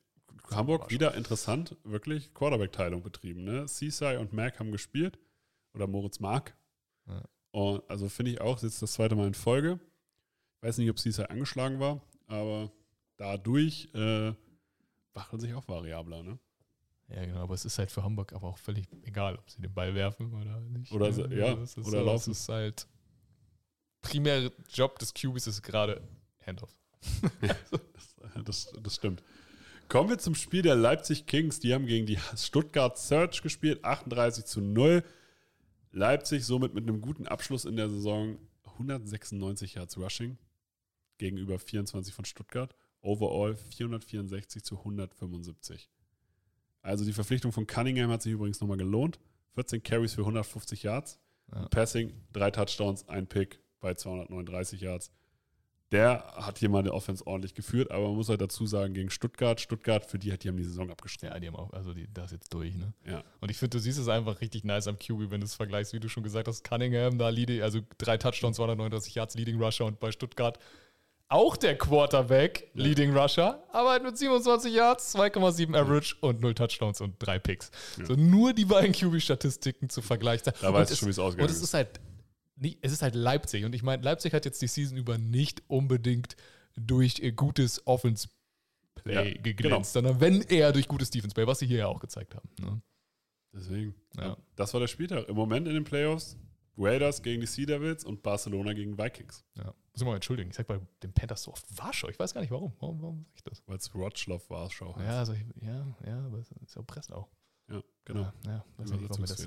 Hamburg wieder interessant, wirklich Quarterback-Teilung betrieben. Ne? Seaside und Mac haben gespielt. Oder Moritz Mark. Und also finde ich auch, ist jetzt das zweite Mal in Folge. Weiß nicht, ob Seaside angeschlagen war, aber dadurch äh, machen sich auch variabler. Ne? Ja, genau, aber es ist halt für Hamburg aber auch völlig egal, ob sie den Ball werfen oder nicht. Oder so- ja, das ist oder so, laufen. Es ist halt primäre Job des QBs ist gerade Handoff. das, das, das stimmt. Kommen wir zum Spiel der Leipzig Kings. Die haben gegen die Stuttgart Search gespielt, 38 zu 0. Leipzig somit mit einem guten Abschluss in der Saison 196 Yards Rushing gegenüber 24 von Stuttgart. Overall 464 zu 175. Also die Verpflichtung von Cunningham hat sich übrigens nochmal gelohnt. 14 Carries für 150 Yards. Ja. Passing, drei Touchdowns, ein Pick bei 239 Yards. Der hat hier mal die Offense ordentlich geführt, aber man muss halt dazu sagen, gegen Stuttgart, Stuttgart, für die hat die haben die Saison abgeschrieben. Ja, die haben auch, also die, das ist jetzt durch, ne? Ja. Und ich finde, du siehst es einfach richtig nice am QB, wenn du es vergleichst, wie du schon gesagt hast, Cunningham da leading, also drei Touchdowns, 239 Yards Leading Rusher und bei Stuttgart auch der Quarterback Ja. Leading Rusher, aber halt mit 27 Yards, 2,7 Average und 0 Touchdowns und 3 Picks. Ja. So nur die beiden QB-Statistiken zu vergleichen. Da Und du es- schon, wie es Und ausgegangen es ist. halt, es ist halt Leipzig. Und ich meine, Leipzig hat jetzt die Season über nicht unbedingt durch gutes Offense-Play Ja, genau. geglänzt, sondern wenn eher durch gutes Defense-Play, was sie hier ja auch gezeigt haben. Ne? Deswegen. Ja. Ja. Das war der Spieltag. Im Moment in den Playoffs Raiders gegen die Sea Devils und Barcelona gegen Vikings. Ja. Muss ich mal entschuldigen. Ich sag bei den Panthers so oft Warschau. Ich weiß gar nicht warum. Warum, warum sag ich das? Weil es Rotschloff war, schau. Ja, also ich, ja, ja, aber es ist ja auch Breslau. ja genau. Ja, ja weiß nicht, warum das.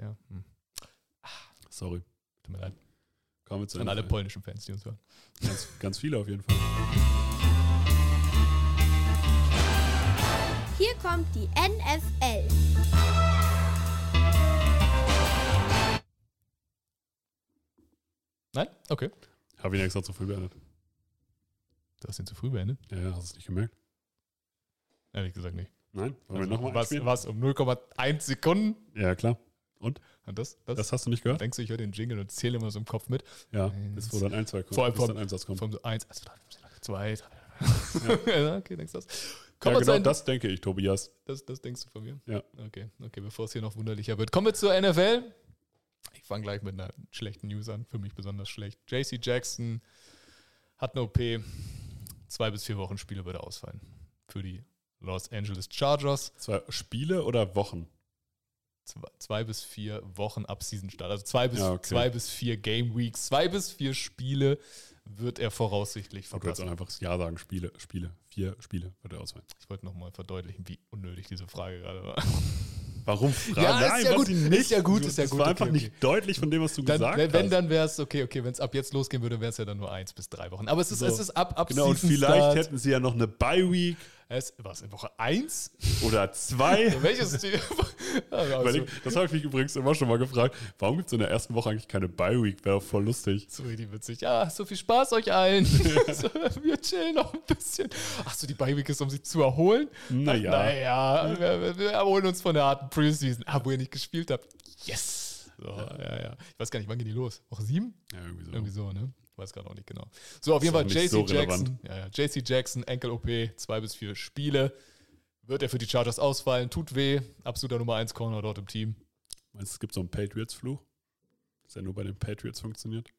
Ja, hm. Sorry. Tut mir leid. Kommen wir zu An alle NFL. polnischen Fans, die uns hören. Ganz, ganz viele auf jeden Fall. Hier kommt die NFL. Nein? Okay. Habe ihn extra zu früh beendet. Du hast ihn zu früh beendet? Ja, hast du es nicht gemerkt? Ehrlich gesagt nicht. Nein? Wollen Also, wir nochmal was, um 0,1 Sekunden? Ja, klar. Und das, das, Das hast du nicht gehört? denkst du, ich höre den Jingle und zähle immer so im Kopf mit. Ja, bis wo dann ein, zwei kommt. Vor allem vom- dann Einsatz kommt. So 1, 2, 3. Ja. okay, denkst du das? Kommen Ja, genau einem- das denke ich, Tobias. Das, das denkst du von mir? Ja. Okay, okay, bevor es hier noch wunderlicher wird. Kommen wir zur NFL. Ich fange gleich mit einer schlechten News an, für mich besonders schlecht. JC Jackson hat eine OP. Zwei bis vier Wochen Spiele würde ausfallen. Für die Los Angeles Chargers. Zwei Spiele oder Wochen? Zwei, zwei bis vier Wochen ab Season-Start. Also zwei bis, Ja, okay. zwei bis vier Game Weeks. Zwei bis vier Spiele wird er voraussichtlich Du kannst verpassen. einfach das Ja sagen. Spiele, Spiele. Vier Spiele wird er ausfallen. Ich wollte nochmal verdeutlichen, wie unnötig diese Frage gerade war. Warum fragen? Ja, ist ja gut, sie ist ja gut, ist ja das gut, war okay, einfach okay. nicht deutlich von dem, was du Dann, gesagt wenn, wenn, hast. dann wäre es okay, okay, wenn es ab jetzt losgehen würde, wäre es ja dann nur eins bis drei Wochen. Aber es ist, So. es ist ab, ab Genau, und Season vielleicht Start. hätten sie ja noch eine Bye-Week es, was, in Woche eins? oder zwei. Welches Team? also, Überleg, das habe ich mich übrigens immer schon mal gefragt. Warum gibt es in der ersten Woche eigentlich keine Bye-Week? Wäre voll lustig. so richtig witzig. Ja, so viel Spaß euch allen. so, wir chillen noch ein bisschen. Ach so, die Bye-Week ist, um sich zu erholen? Naja. Naja, wir, wir, erholen uns von der harten Preseason. Ah, wo ihr nicht gespielt habt. Yes. So, ja. ja, Ich weiß gar nicht, wann gehen die los? Woche sieben? Ja, irgendwie so. Irgendwie so, ne? Ich weiß gerade auch nicht genau. So, auf jeden Fall JC so Jackson. Ja, ja, JC Jackson, Enkel-OP, zwei bis vier Spiele. Wird er für die Chargers ausfallen, tut weh. Absoluter Nummer 1 Corner dort im Team. Meinst du, es gibt so einen Patriots-Fluch? Dass er nur bei den Patriots funktioniert?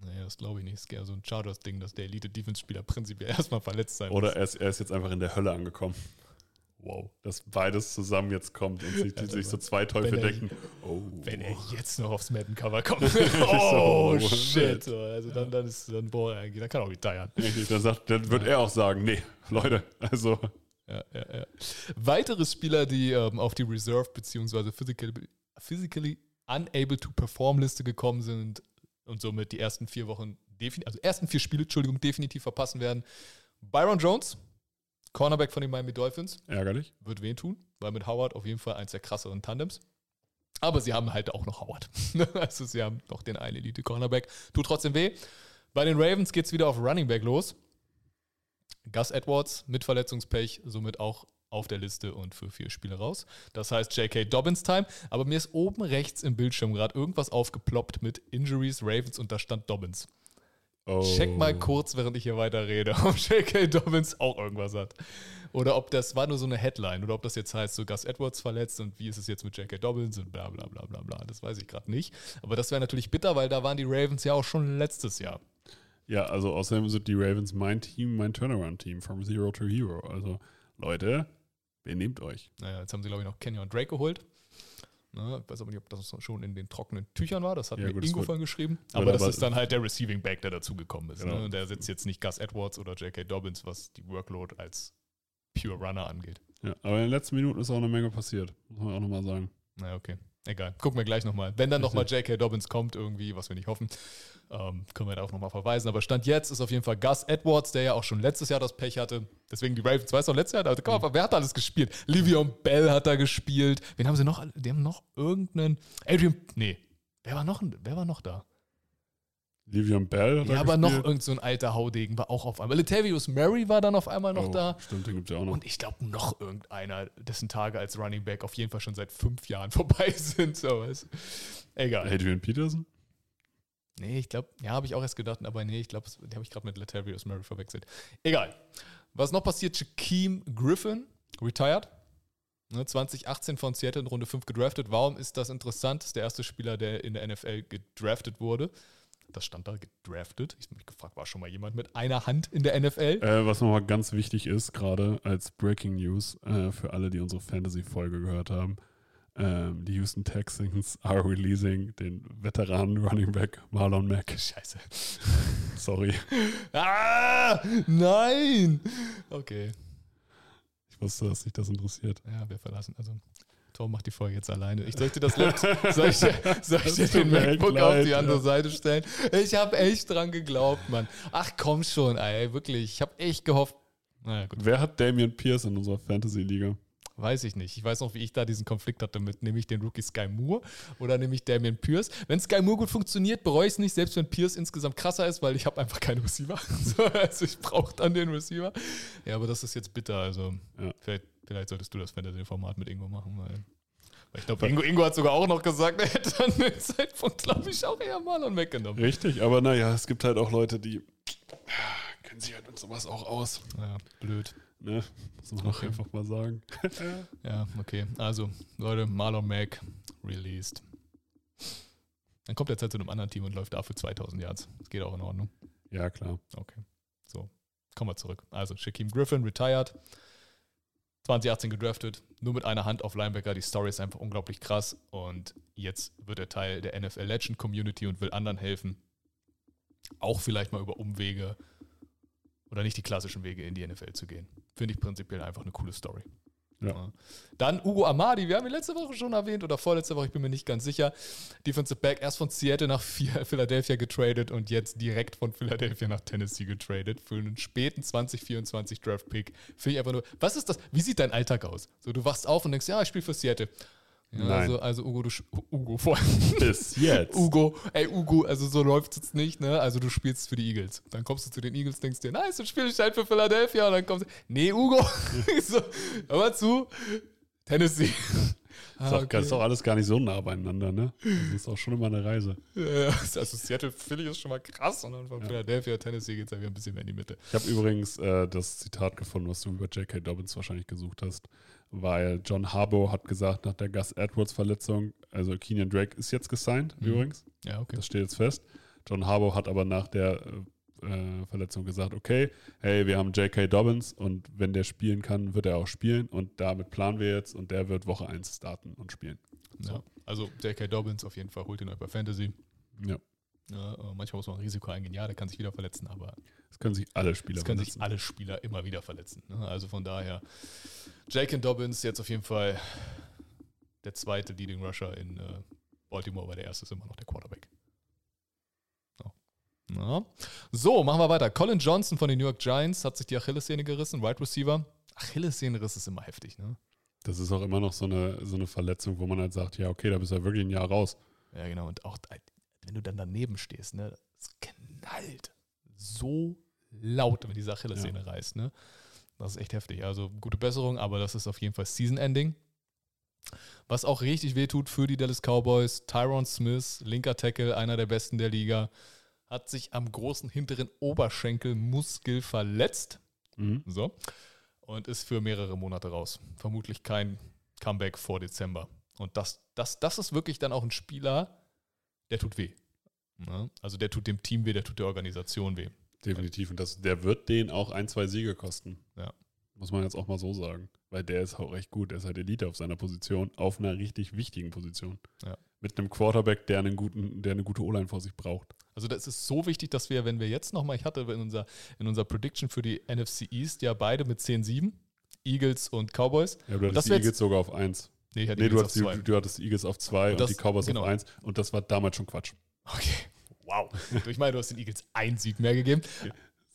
Naja, das glaube ich nicht. Es ist eher so ein Chargers-Ding, dass der Elite-Defense-Spieler prinzipiell erstmal verletzt sein Oder er ist, er ist jetzt einfach in der Hölle angekommen. Wow. Dass beides zusammen jetzt kommt und sich, die Ja, sich so zwei Teufel denken. Oh. Wenn er jetzt noch aufs Madden-Cover kommt. Oh, oh, shit. shit. Also dann, dann ist dann, boah, dann kann er auch retiren. Richtig, dann, sagt, dann wird er auch sagen, nee, Leute, also Ja, ja, ja. Weitere Spieler, die ähm, auf die Reserve bzw. Physically, physically unable to perform Liste gekommen sind und somit die ersten vier Wochen, also ersten vier Spiele, Entschuldigung, definitiv verpassen werden. Byron Jones, Cornerback von den Miami Dolphins, ärgerlich. wird weh tun, weil mit Howard auf jeden Fall eins der krasseren Tandems. Aber sie haben halt auch noch Howard. also sie haben noch den einen Elite-Cornerback. Tut trotzdem weh. Bei den Ravens geht es wieder auf Running Back los. Gus Edwards mit Verletzungspech, somit auch auf der Liste und für vier Spiele raus. Das heißt J.K. Dobbins Time. Aber mir ist oben rechts im Bildschirm gerade irgendwas aufgeploppt mit Injuries, Ravens und da stand Dobbins. Oh. Check mal kurz, während ich hier weiter rede, ob J.K. Dobbins auch irgendwas hat. Oder ob das war nur so eine Headline oder ob das jetzt heißt, so Gus Edwards verletzt und wie ist es jetzt mit J.K. Dobbins und bla bla bla bla bla. Das weiß ich gerade nicht. Aber das wäre natürlich bitter, weil da waren die Ravens ja auch schon letztes Jahr. Ja, also außerdem sind die Ravens mein Team, mein Turnaround-Team, from Zero to Hero. Also, Leute, wer nehmt euch? Naja, jetzt haben sie, glaube ich, noch Kenyon Drake geholt. Ne? Ich weiß aber nicht, ob das schon in den trockenen Tüchern war. Das hat Ja, mir gut, Ingo vorhin geschrieben. Aber das aber- ist dann halt der Receiving Back, der dazugekommen ist. Genau. Ne? Der sitzt jetzt nicht Gus Edwards oder J.K. Dobbins, was die Workload als Pure Runner angeht. Ja, aber in den letzten Minuten ist auch eine Menge passiert. Muss man auch nochmal sagen. Na, okay. Egal. Gucken wir gleich nochmal. Wenn dann nochmal J.K. Dobbins kommt, irgendwie, was wir nicht hoffen, ähm, können wir darauf nochmal verweisen. Aber Stand jetzt ist auf jeden Fall Gus Edwards, der ja auch schon letztes Jahr das Pech hatte. Deswegen die Ravens, weißt du, letztes Jahr, also, komm, wer hat alles gespielt? Livion Bell hat da gespielt. Wen haben sie noch? Die haben noch irgendeinen. Adrian. Nee. Wer war noch, wer war noch da? Livion Bell hat Ja, da aber noch gespielt. irgend so ein alter Haudegen war auch auf einmal. Latavius Murray war dann auf einmal noch Oh, da. Stimmt, den gibt es ja auch noch. Und ich glaube noch irgendeiner, dessen Tage als Running Back auf jeden Fall schon seit fünf Jahren vorbei sind. So, du. Egal. Adrian Peterson? Nee, ich glaube, ja, habe ich auch erst gedacht, aber nee, ich glaube, die habe ich gerade mit Latavius Murray verwechselt. Egal. Was noch passiert? Shaquem Griffin, retired. Ne, 2018 von Seattle in Runde 5 gedraftet. Warum ist das interessant? Das ist der erste Spieler, der in der NFL gedraftet wurde. Das stand da, gedraftet. Ich habe mich gefragt, war schon mal jemand mit einer Hand in der NFL? Äh, was nochmal ganz wichtig ist, gerade als Breaking News äh, für alle, die unsere Fantasy-Folge gehört haben. Ähm, die Houston Texans are releasing den Veteranen Running Back Marlon Mack. Scheiße. Sorry. Ah, nein! Okay. Ich wusste, dass dich das interessiert. Ja, wir verlassen. Also, Tom macht die Folge jetzt alleine. Ich soll ich dir das Laptop, soll ich, soll ich dir den MacBook auf leid, die andere ja. Seite stellen? Ich habe echt dran geglaubt, Mann. Ach komm schon, ey, wirklich. Ich habe echt gehofft. Naja, gut, Wer hat Damian Pierce in unserer Fantasy-Liga? Weiß ich nicht. Ich weiß noch, wie ich da diesen Konflikt hatte mit, nehme ich den Rookie Sky Moore oder nehme ich Damian Pierce. Wenn Sky Moore gut funktioniert, bereue ich es nicht, selbst wenn Pierce insgesamt krasser ist, weil ich habe einfach keinen Receiver. So, also ich brauche dann den Receiver. Ja, aber das ist jetzt bitter. Also Ja. vielleicht, vielleicht solltest du das Fantasy-Format mit Ingo machen, weil weil ich glaube, Ingo, Ingo hat sogar auch noch gesagt, er hätte an dem Zeitpunkt, glaube ich, auch eher Marlon weggenommen. Richtig, aber naja, es gibt halt auch Leute, die kennen sich halt mit sowas auch aus. Ja, blöd. Ne? Muss man auch Okay. einfach mal sagen. Ja, okay. Also, Leute, Marlon Mack released. Dann kommt er jetzt halt zu einem anderen Team und läuft da für 2000 Yards. Das geht auch in Ordnung. Ja, klar. Okay. So, kommen wir zurück. Also, Shaquem Griffin retired. 2018 gedraftet, nur mit einer Hand auf Linebacker. Die Story ist einfach unglaublich krass. Und jetzt wird er Teil der NFL Legend Community und will anderen helfen. Auch vielleicht mal über Umwege oder nicht die klassischen Wege in die NFL zu gehen. Finde ich prinzipiell einfach eine coole Story. Ja. Dann Ugo Amadi, wir haben ihn letzte Woche schon erwähnt oder vorletzte Woche, ich bin mir nicht ganz sicher. Defensive Back erst von Seattle nach Philadelphia getradet und jetzt direkt von Philadelphia nach Tennessee getradet für einen späten 2024 Draft Pick. Finde ich einfach nur, was ist das? Wie sieht dein Alltag aus? So, du wachst auf und denkst, ja, ich spiele für Seattle. Nein. Also, also Ugo, du, Ugo vor Bis jetzt. Ugo, ey Ugo, also so läuft es jetzt nicht, ne? Also du spielst für die Eagles. Dann kommst du zu den Eagles, denkst dir, nice, dann spiele ich halt für Philadelphia. Und dann kommst du, nee, Ugo, so, hör mal zu, Tennessee. Ist auch, Das ist auch alles gar nicht so nah beieinander, ne? Das ist auch schon immer eine Reise. Ja, also Seattle, Philly ist schon mal krass. Und dann von Ja. Philadelphia, Tennessee geht es ja wieder ein bisschen mehr in die Mitte. Ich habe übrigens äh, das Zitat gefunden, was du über J.K. Dobbins wahrscheinlich gesucht hast, weil John Harbaugh hat gesagt, nach der Gus Edwards-Verletzung, also Keenan Drake ist jetzt gesigned Mhm. übrigens, Ja, okay. das steht jetzt fest. John Harbaugh hat aber nach der äh, Verletzung gesagt, okay, hey, wir haben J.K. Dobbins und wenn der spielen kann, wird er auch spielen und damit planen wir jetzt und der wird Woche 1 starten und spielen. Ja. Also J.K. Dobbins auf jeden Fall, holt ihn euch bei Fantasy. Ja, Ja, äh, manchmal muss man ein Risiko eingehen. Ja, der kann sich wieder verletzen, aber das können sich alle Spieler Das können sich verletzen. alle Spieler immer wieder verletzen. Ne? Also von daher, Jake Dobbins jetzt auf jeden Fall der zweite Leading Rusher in äh, Baltimore, weil der erste ist immer noch der Quarterback. So. Na. so, machen wir weiter. Colin Johnson von den New York Giants hat sich die Achillessehne gerissen, Wide Receiver. Achillessehnenriss ist immer heftig, ne? Das ist auch immer noch so eine, so eine Verletzung, wo man halt sagt, ja, okay, da bist du ja wirklich ein Jahr raus. Ja, genau. Und auch, wenn du dann daneben stehst, ne, es knallt so laut, wenn diese Achillessehne reißt, ne? Das ist echt heftig. Also gute Besserung, aber das ist auf jeden Fall Season-Ending. Was auch richtig wehtut für die Dallas Cowboys, Tyron Smith, linker Tackle, einer der besten der Liga, hat sich am großen hinteren Oberschenkelmuskel verletzt. Mhm. So. Und ist für mehrere Monate raus. Vermutlich kein Comeback vor Dezember. Und das, das, das ist wirklich dann auch ein Spieler, der tut weh. Ne? Also der tut dem Team weh, der tut der Organisation weh. Definitiv. Und das, der wird den auch ein, zwei Siege kosten. Ja. Muss man jetzt auch mal so sagen. Weil der ist auch recht gut. Der ist halt Elite auf seiner Position, auf einer richtig wichtigen Position. Ja. Mit einem Quarterback, der, einen guten, der eine gute O-Line vor sich braucht. Also das ist so wichtig, dass wir, wenn wir jetzt nochmal, ich hatte in unserer, in unserer Prediction für die NFC East ja beide mit 10-7, Eagles und Cowboys. Ja, du das hattest die Eagles sogar auf 1. Nee, ich hatte Nee, du hattest, zwei. du hattest Eagles auf 2 und, das- die Cowboys genau. auf 1. Und das war damals schon Quatsch. Okay. Wow. ich meine, du hast den Eagles einen Sieg mehr gegeben.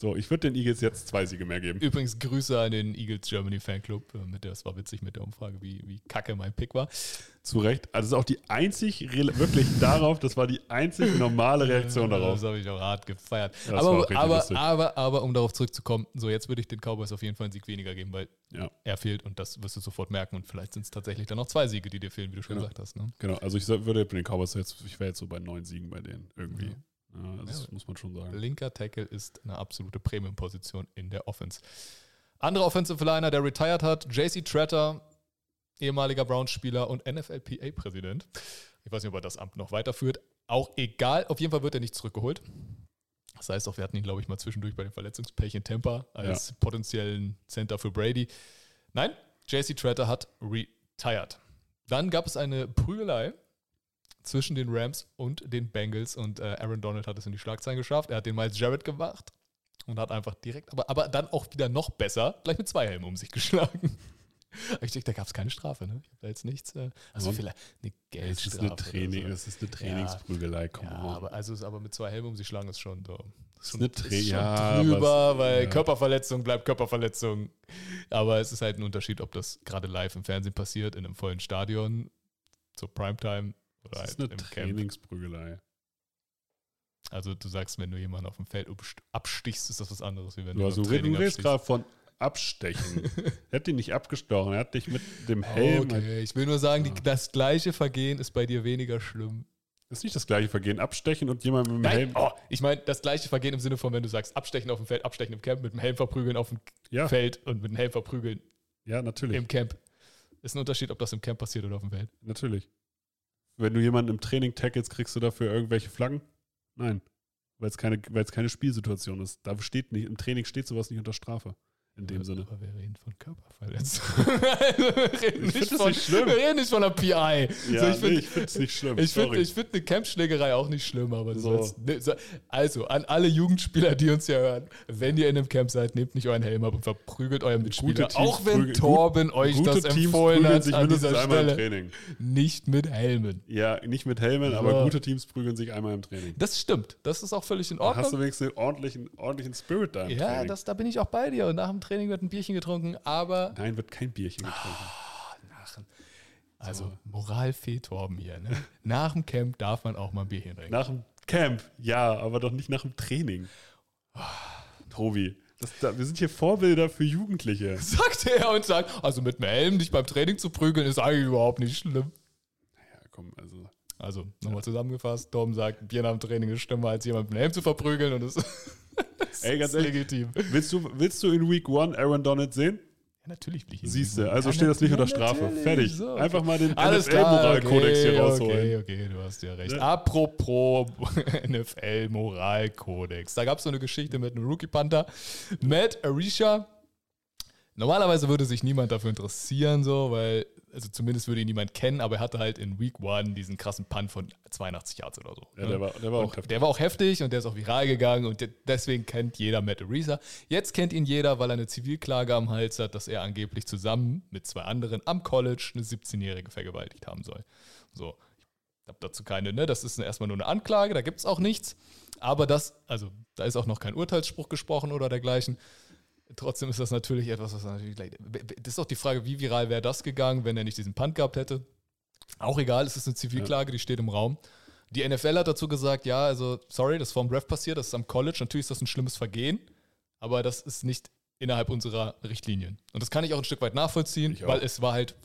So, ich würde den Eagles jetzt zwei Siege mehr geben. Übrigens Grüße an den Eagles Germany Fanclub. Äh, Mit der, es war witzig mit der Umfrage, wie, wie kacke mein Pick war. Zu Recht. Also das ist auch die einzig, wirklich darauf, das war die einzig normale Reaktion darauf. Das habe ich auch hart gefeiert. Das aber, aber, lustig. aber, aber, um darauf zurückzukommen, so jetzt würde ich den Cowboys auf jeden Fall einen Sieg weniger geben, weil Ja. er fehlt und das wirst du sofort merken. Und vielleicht sind es tatsächlich dann noch zwei Siege, die dir fehlen, wie du schon Genau. gesagt hast. Ne? Genau, also ich würde bei den Cowboys jetzt, ich wäre jetzt so bei neun Siegen bei denen irgendwie. Ja. Ja, das Ja. muss man schon sagen. Linker Tackle ist eine absolute Premium-Position in der Offense. Anderer Offensive Liner, der retired hat, JC Tretter, ehemaliger Browns-Spieler und NFLPA-Präsident. Ich weiß nicht, ob er das Amt noch weiterführt. Auch egal, auf jeden Fall wird er nicht zurückgeholt. Das heißt auch, wir hatten ihn, glaube ich, mal zwischendurch bei dem Verletzungspech in Tampa als potenziellen Center für Brady. Nein, JC Tretter hat retired. Dann gab es eine Prügelei zwischen den Rams und den Bengals und äh, Aaron Donald hat es in die Schlagzeilen geschafft. Er hat den Miles Jarrett gemacht und hat einfach direkt, aber, aber dann auch wieder noch besser, gleich mit zwei Helmen um sich geschlagen. Ich denke, da gab es keine Strafe, ne? Ich habe da jetzt nichts. Äh, also Und? vielleicht eine Das Geldstrafe. ist eine, Training, so. das ist eine Trainingsprügelei, come Ja, on. aber, also, aber mit zwei Helmen um sich schlagen ist schon so. Das ist schon, eine ist Tra- schon ja, drüber, aber weil ja. Körperverletzung bleibt Körperverletzung. Aber es ist halt ein Unterschied, ob das gerade live im Fernsehen passiert, in einem vollen Stadion, zur Primetime oder das ist halt eine Camp. Trainingsprügelei. Also du sagst, wenn du jemanden auf dem Feld abst- abstichst, ist das was anderes, wie wenn Du, du also, Training redest gerade von Abstechen. er hat dich nicht abgestochen, er hat dich mit dem Helm. halt- Okay, ich will nur sagen, die, Ah. das gleiche Vergehen ist bei dir weniger schlimm. Das ist nicht das gleiche Vergehen. Abstechen und jemand mit dem Helm. oh, ich meine, das gleiche Vergehen im Sinne von, wenn du sagst, abstechen auf dem Feld, abstechen im Camp, mit dem Helm verprügeln auf dem Ja, Feld und mit dem Helm verprügeln ja, natürlich. im Camp. Ist ein Unterschied, ob das im Camp passiert oder auf dem Feld. Natürlich. Wenn du jemanden im Training tackelst, kriegst du dafür irgendwelche Flaggen? Nein. Weil es keine, keine Spielsituation ist. Da steht nicht, im Training steht sowas nicht unter Strafe. In dem aber, Sinne. Aber wir reden von Körperverletzung. wir, reden Ich nicht das von, nicht schlimm. wir reden nicht von einer PI. Ja, so, ich nee, finde finde es nicht schlimm. ich find, Sorry. ich find eine Campschlägerei auch nicht schlimm, aber So. soll's- ne, so- also an alle Jugendspieler, die uns hier hören, wenn ihr in einem Camp seid, nehmt nicht euren Helm ab und verprügelt euren Mitspieler. Teams auch wenn prügeln- Torben euch Gute das Teams empfohlen prügeln hat an dieser Stelle. Training. Nicht mit Helmen. Ja, nicht mit Helmen, So. aber gute Teams prügeln sich einmal im Training. Das stimmt. Das ist auch völlig in Da hast du Ordnung. wenigstens einen ordentlichen, ordentlichen Spirit da im Ja, Training. das, da bin ich auch bei dir. Und nach dem Training wird ein Bierchen getrunken, aber Nein, wird kein Bierchen getrunken. Narren. Also So. Moralfee Torben hier. Ne? Nach dem Camp darf man auch mal ein Bierchen trinken. Nach dem Camp, ja, aber doch nicht nach dem Training. Tobi, das, da, wir sind hier Vorbilder für Jugendliche. Sagt er und sagt, also mit dem Helm dich beim Training zu prügeln, ist eigentlich überhaupt nicht schlimm. Ja, komm, also. Also, nochmal zusammengefasst, Torben sagt, Bier nach dem Training ist schlimmer, als jemand mit dem Helm zu verprügeln und es das Ey, ganz ist ehrlich, legitim. Willst du, willst du in Week One Aaron Donald sehen? Ja, natürlich will ich ihn Siehst du, also Ja, steht das nicht ja, unter Strafe. Fertig. So, okay. Einfach mal den NFL-Moralkodex okay, hier rausholen. Okay, okay, du hast ja recht. Ne? Apropos NFL-Moralkodex. Da gab es so eine Geschichte mit einem Rookie-Panther, Matt Arisha. Normalerweise würde sich niemand dafür interessieren, so, weil, also zumindest würde ihn niemand kennen, aber er hatte halt in Week One diesen krassen Punt von 82 Yards oder so. Ja, ne? der war, der war auch heftig. Der war auch heftig und der ist auch viral gegangen und de- deswegen kennt jeder Matt Arisa. Jetzt kennt ihn jeder, weil er eine Zivilklage am Hals hat, dass er angeblich zusammen mit zwei anderen am College eine 17-Jährige vergewaltigt haben soll. So, ich habe dazu keine, ne? Das ist erstmal nur eine Anklage, da gibt es auch nichts. Aber das, also da ist auch noch kein Urteilsspruch gesprochen oder dergleichen. Trotzdem ist das natürlich etwas, was natürlich gleich. Das ist auch die Frage, wie viral wäre das gegangen, wenn er nicht diesen Punt gehabt hätte. Auch egal, es ist eine Zivilklage, die steht im Raum. Die NFL hat dazu gesagt, ja, also, sorry, das ist vom Ref passiert, das ist am College. Natürlich ist das ein schlimmes Vergehen, aber das ist nicht innerhalb unserer Richtlinien. Und das kann ich auch ein Stück weit nachvollziehen, weil es war halt,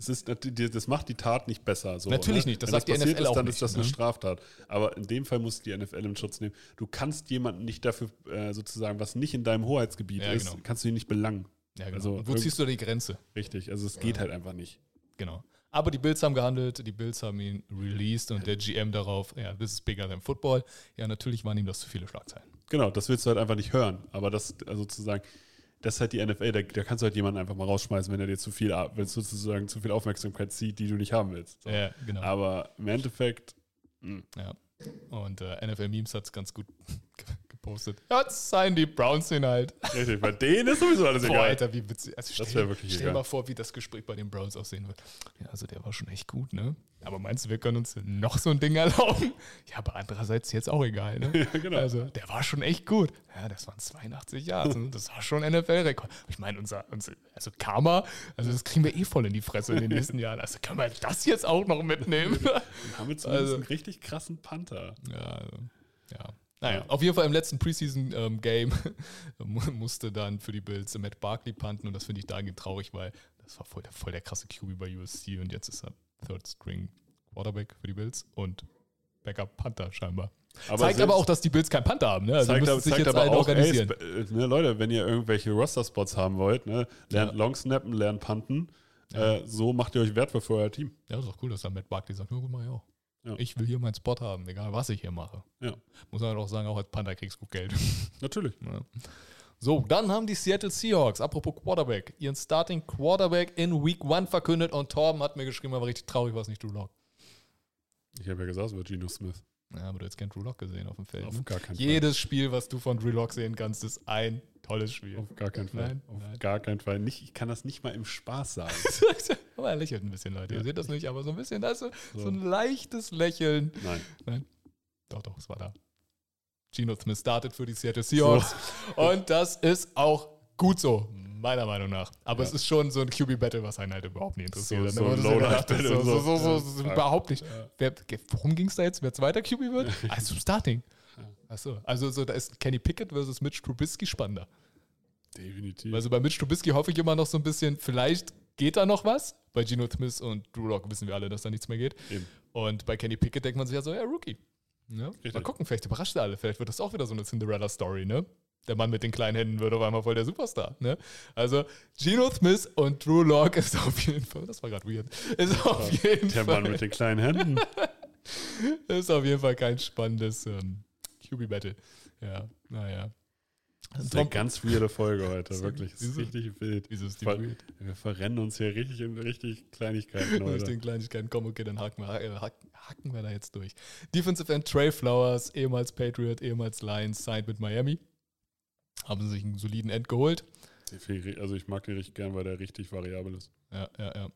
Es ist, das macht die Tat nicht besser. So, Natürlich ne? nicht, das Wenn sagt die passiert NFL ist, auch dann nicht, ist das ne? eine Straftat. Aber in dem Fall muss die NFL in Schutz nehmen. Du kannst jemanden nicht dafür äh, sozusagen, was nicht in deinem Hoheitsgebiet Ja, ist, genau. kannst du ihn nicht belangen. ja, genau. Also Und wo ziehst du da die Grenze? Richtig. Also es geht halt einfach nicht. Genau. Aber die Bills haben gehandelt, die Bills haben ihn released und der GM darauf, ja, this is bigger than football. Ja, natürlich waren ihm das zu viele Schlagzeilen. Genau, das willst du halt einfach nicht hören. Aber das, also sozusagen, das ist halt die NFL, da, da kannst du halt jemanden einfach mal rausschmeißen, wenn er dir zu viel, wenn es sozusagen zu viel Aufmerksamkeit zieht, die du nicht haben willst. So. Ja, genau. Aber im Endeffekt, mh, Ja. Und äh, NFL Memes hat es ganz gut gepostet. Jetzt seien die Browns den halt. richtig, bei denen ist sowieso alles Boah, egal. Alter, wie witzig. Also Das stell, wär wirklich stell egal. mal vor, wie das Gespräch bei den Browns aussehen wird. Ja, also der war schon echt gut, ne? Aber meinst du, wir können uns noch so ein Ding erlauben? Ja, aber andererseits jetzt auch egal, ne? Ja, genau. Also, der war schon echt gut. Ja, das waren 82 Jahre. Das war schon NFL-Rekord. Ich meine, unser, unser, also Karma, also das kriegen wir eh voll in die Fresse in den nächsten Jahren. Also können wir das jetzt auch noch mitnehmen? Dann haben wir zumindest Also- einen richtig krassen Panther. Ja, also, ja. Naja, auf jeden Fall im letzten Preseason-Game musste dann für die Bills Matt Barkley panten und das finde ich dahingehend traurig, weil das war voll der, voll der krasse QB bei USC und jetzt ist er Third String Quarterback für die Bills und Backup Panther scheinbar. zeigt selbst- aber auch, dass die Bills keinen Panther haben. Ne? Also zeigt, aber, sich zeigt jetzt aber auch, ey, äh, ne, Leute, wenn ihr irgendwelche Roster-Spots haben wollt, ne, lernt Ja. Long Snappen, lernt Punten. Ja. Äh, so macht ihr euch wertvoll für euer Team. ja, das ist doch cool, dass dann Matt Barkley sagt, ja gut, mach ich auch. Ja. Ich will hier meinen Spot haben, egal was ich hier mache. Ja. Muss man halt auch sagen, auch als Panther kriegst du gut Geld. Natürlich. Ja. So, dann haben die Seattle Seahawks, apropos Quarterback, ihren Starting Quarterback in Week 1 verkündet und Torben hat mir geschrieben, er war richtig traurig, war es nicht Drew Lock. Ich habe ja gesagt, es wird Geno Smith. Ja, aber du hast keinen Drew Lock gesehen auf dem Feld. Auf Ne? gar keinen Jedes Spiel, was du von Drew Lock sehen kannst, ist ein tolles Spiel. Fall. Auf gar keinen Fall. Nein, Auf nein. gar keinen Fall. Nicht, ich kann das nicht mal im Spaß sagen. aber er lächelt ein bisschen, Leute. Ihr Ja. seht das nicht, aber so ein bisschen, da ist so, so So. ein leichtes Lächeln. Nein. Doch, doch, es war da. Geno Smith startet für die Seattle Seahawks. Und das ist auch gut so, meiner Meinung nach. Aber Ja. es ist schon so ein QB-Battle, was einen halt überhaupt nicht interessiert. So- Ne? so so, so, so, so. so, so Ja. überhaupt nicht. Ja. Wer, worum ging es da jetzt? Wer zweiter QB wird? Also Starting. Achso, also so, da ist Kenny Pickett versus Mitch Trubisky spannender. Definitiv. Also bei Mitch Trubisky hoffe ich immer noch so ein bisschen, vielleicht geht da noch was. Bei Geno Smith und Drew Lock wissen wir alle, dass da nichts mehr geht. Eben. Und bei Kenny Pickett denkt man sich ja so, ja, Rookie. Ja, mal Richtig. gucken, vielleicht überrascht er alle. Vielleicht wird das auch wieder so eine Cinderella-Story, ne? Der Mann mit den kleinen Händen wird auf einmal voll der Superstar, ne? Also, Geno Smith und Drew Lock ist auf jeden Fall, das war gerade weird, ist auf jeden Der Fall, Mann mit den kleinen Händen. ist auf jeden Fall kein spannendes ähm, QB-Battle. Ja, naja. Das ist eine ganz weirde Folge heute, wirklich. Das ist wieso? richtig wild. Wieso ist die Voll- weird? Wir verrennen uns hier richtig in richtig Kleinigkeiten Mit heute. den Kleinigkeiten kommen, okay, dann haken wir, äh, haken, haken wir da jetzt durch. Defensive End Trey Flowers, ehemals Patriot, ehemals Lions, signed mit Miami. Haben sie sich einen soliden End geholt. Also ich mag den richtig gern, weil der richtig variabel ist. Ja, ja, ja.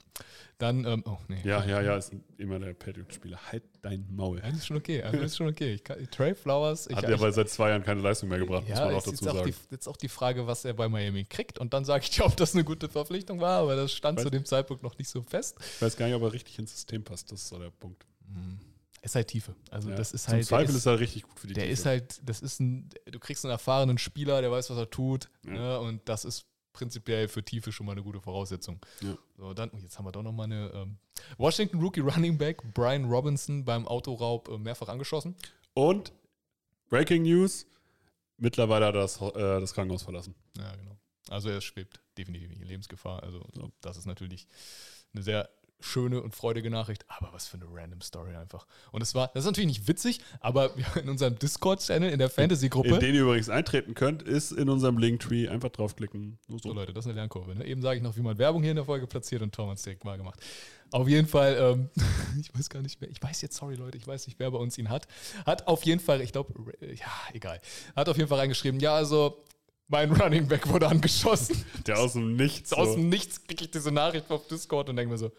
Dann, ähm, oh, nee. Ja, ja, ja, ist immer der Patriot-Spieler. Halt dein Maul. Das ist schon okay. Also ist schon okay. Kann, Trey Flowers, ich, Hat ich, aber seit zwei Jahren keine Leistung mehr gebracht, muss ja, man auch dazu auch, sagen. die, jetzt auch die Frage, was er bei Miami kriegt. Und dann sage ich dir, ob das eine gute Verpflichtung war, aber das stand Weiß- zu dem Zeitpunkt noch nicht so fest. Ich weiß gar nicht, ob er richtig ins System passt. Das ist so der Punkt. Es ist halt Tiefe. Also Ja. das ist Zum halt. der Zweifel ist, er richtig gut für die Der Tiefe. ist halt, das ist ein, du kriegst einen erfahrenen Spieler, der weiß, was er tut. Ja. Ne, und das ist prinzipiell für Tiefe schon mal eine gute Voraussetzung. Ja. So, dann, oh, jetzt haben wir doch noch mal eine ähm, Washington Rookie Running Back Brian Robinson beim Autoraub äh, mehrfach angeschossen. Und Breaking News: Mittlerweile hat er das, äh, das Krankenhaus verlassen. Ja, genau. Also er schwebt definitiv in Lebensgefahr. Also das ist natürlich eine sehr schöne und freudige Nachricht, aber was für eine random Story einfach. Und es war, das ist natürlich nicht witzig, aber in unserem Discord-Channel, in der In Fantasy-Gruppe, den ihr übrigens eintreten könnt, ist in unserem Linktree. Einfach draufklicken. So so. Leute, das ist eine Lernkurve. Ne? Eben sage ich noch, wie man Werbung hier in der Folge platziert und Tom hat es direkt mal gemacht. Auf jeden Fall, ähm, ich weiß gar nicht mehr, ich weiß jetzt, sorry Leute, ich weiß nicht, wer bei uns ihn hat. Hat auf jeden Fall, ich glaube, ja, egal. Hat auf jeden Fall reingeschrieben, ja, also mein Running Back wurde angeschossen. Der aus dem Nichts. So. Aus dem Nichts kriege ich diese Nachricht auf Discord und denke mir so,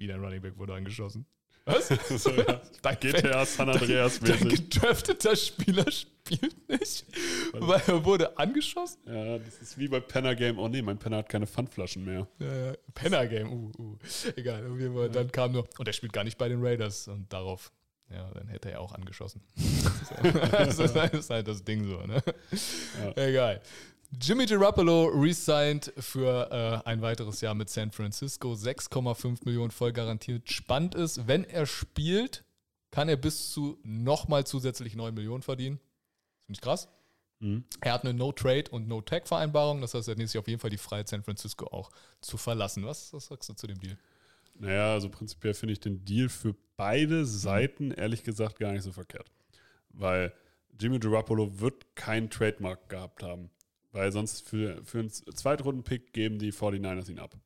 wie dein Running Back wurde angeschossen. Was? so, ja. Dein GTA San Andreas Dein mäßig. gedrafteter Spieler spielt nicht, weil er wurde angeschossen? Ja, das ist wie bei Penner Game. Oh nee, mein Penner hat keine Pfandflaschen mehr. Ja, ja. Penner Game, uh, uh. Egal, auf jeden Fall. Dann kam nur, und er spielt gar nicht bei den Raiders und darauf, ja, dann hätte er auch angeschossen. das, ist, das ist halt das Ding so, ne? Ja. Egal. Jimmy Garoppolo resigned für äh, ein weiteres Jahr mit San Francisco. 6,5 Millionen voll garantiert. Spannend ist, wenn er spielt, kann er bis zu nochmal zusätzlich 9 Millionen verdienen. Finde ich krass. Mhm. Er hat eine No-Trade- und No-Tag-Vereinbarung. Das heißt, er hat sich auf jeden Fall die Freiheit, San Francisco auch zu verlassen. Was, was sagst du zu dem Deal? Naja, also prinzipiell finde ich den Deal für beide Seiten ehrlich gesagt gar nicht so verkehrt. Weil Jimmy Garoppolo wird keinen Trademark gehabt haben. Weil sonst für, für einen Zweitrunden-Pick geben die 49ers ihn ab.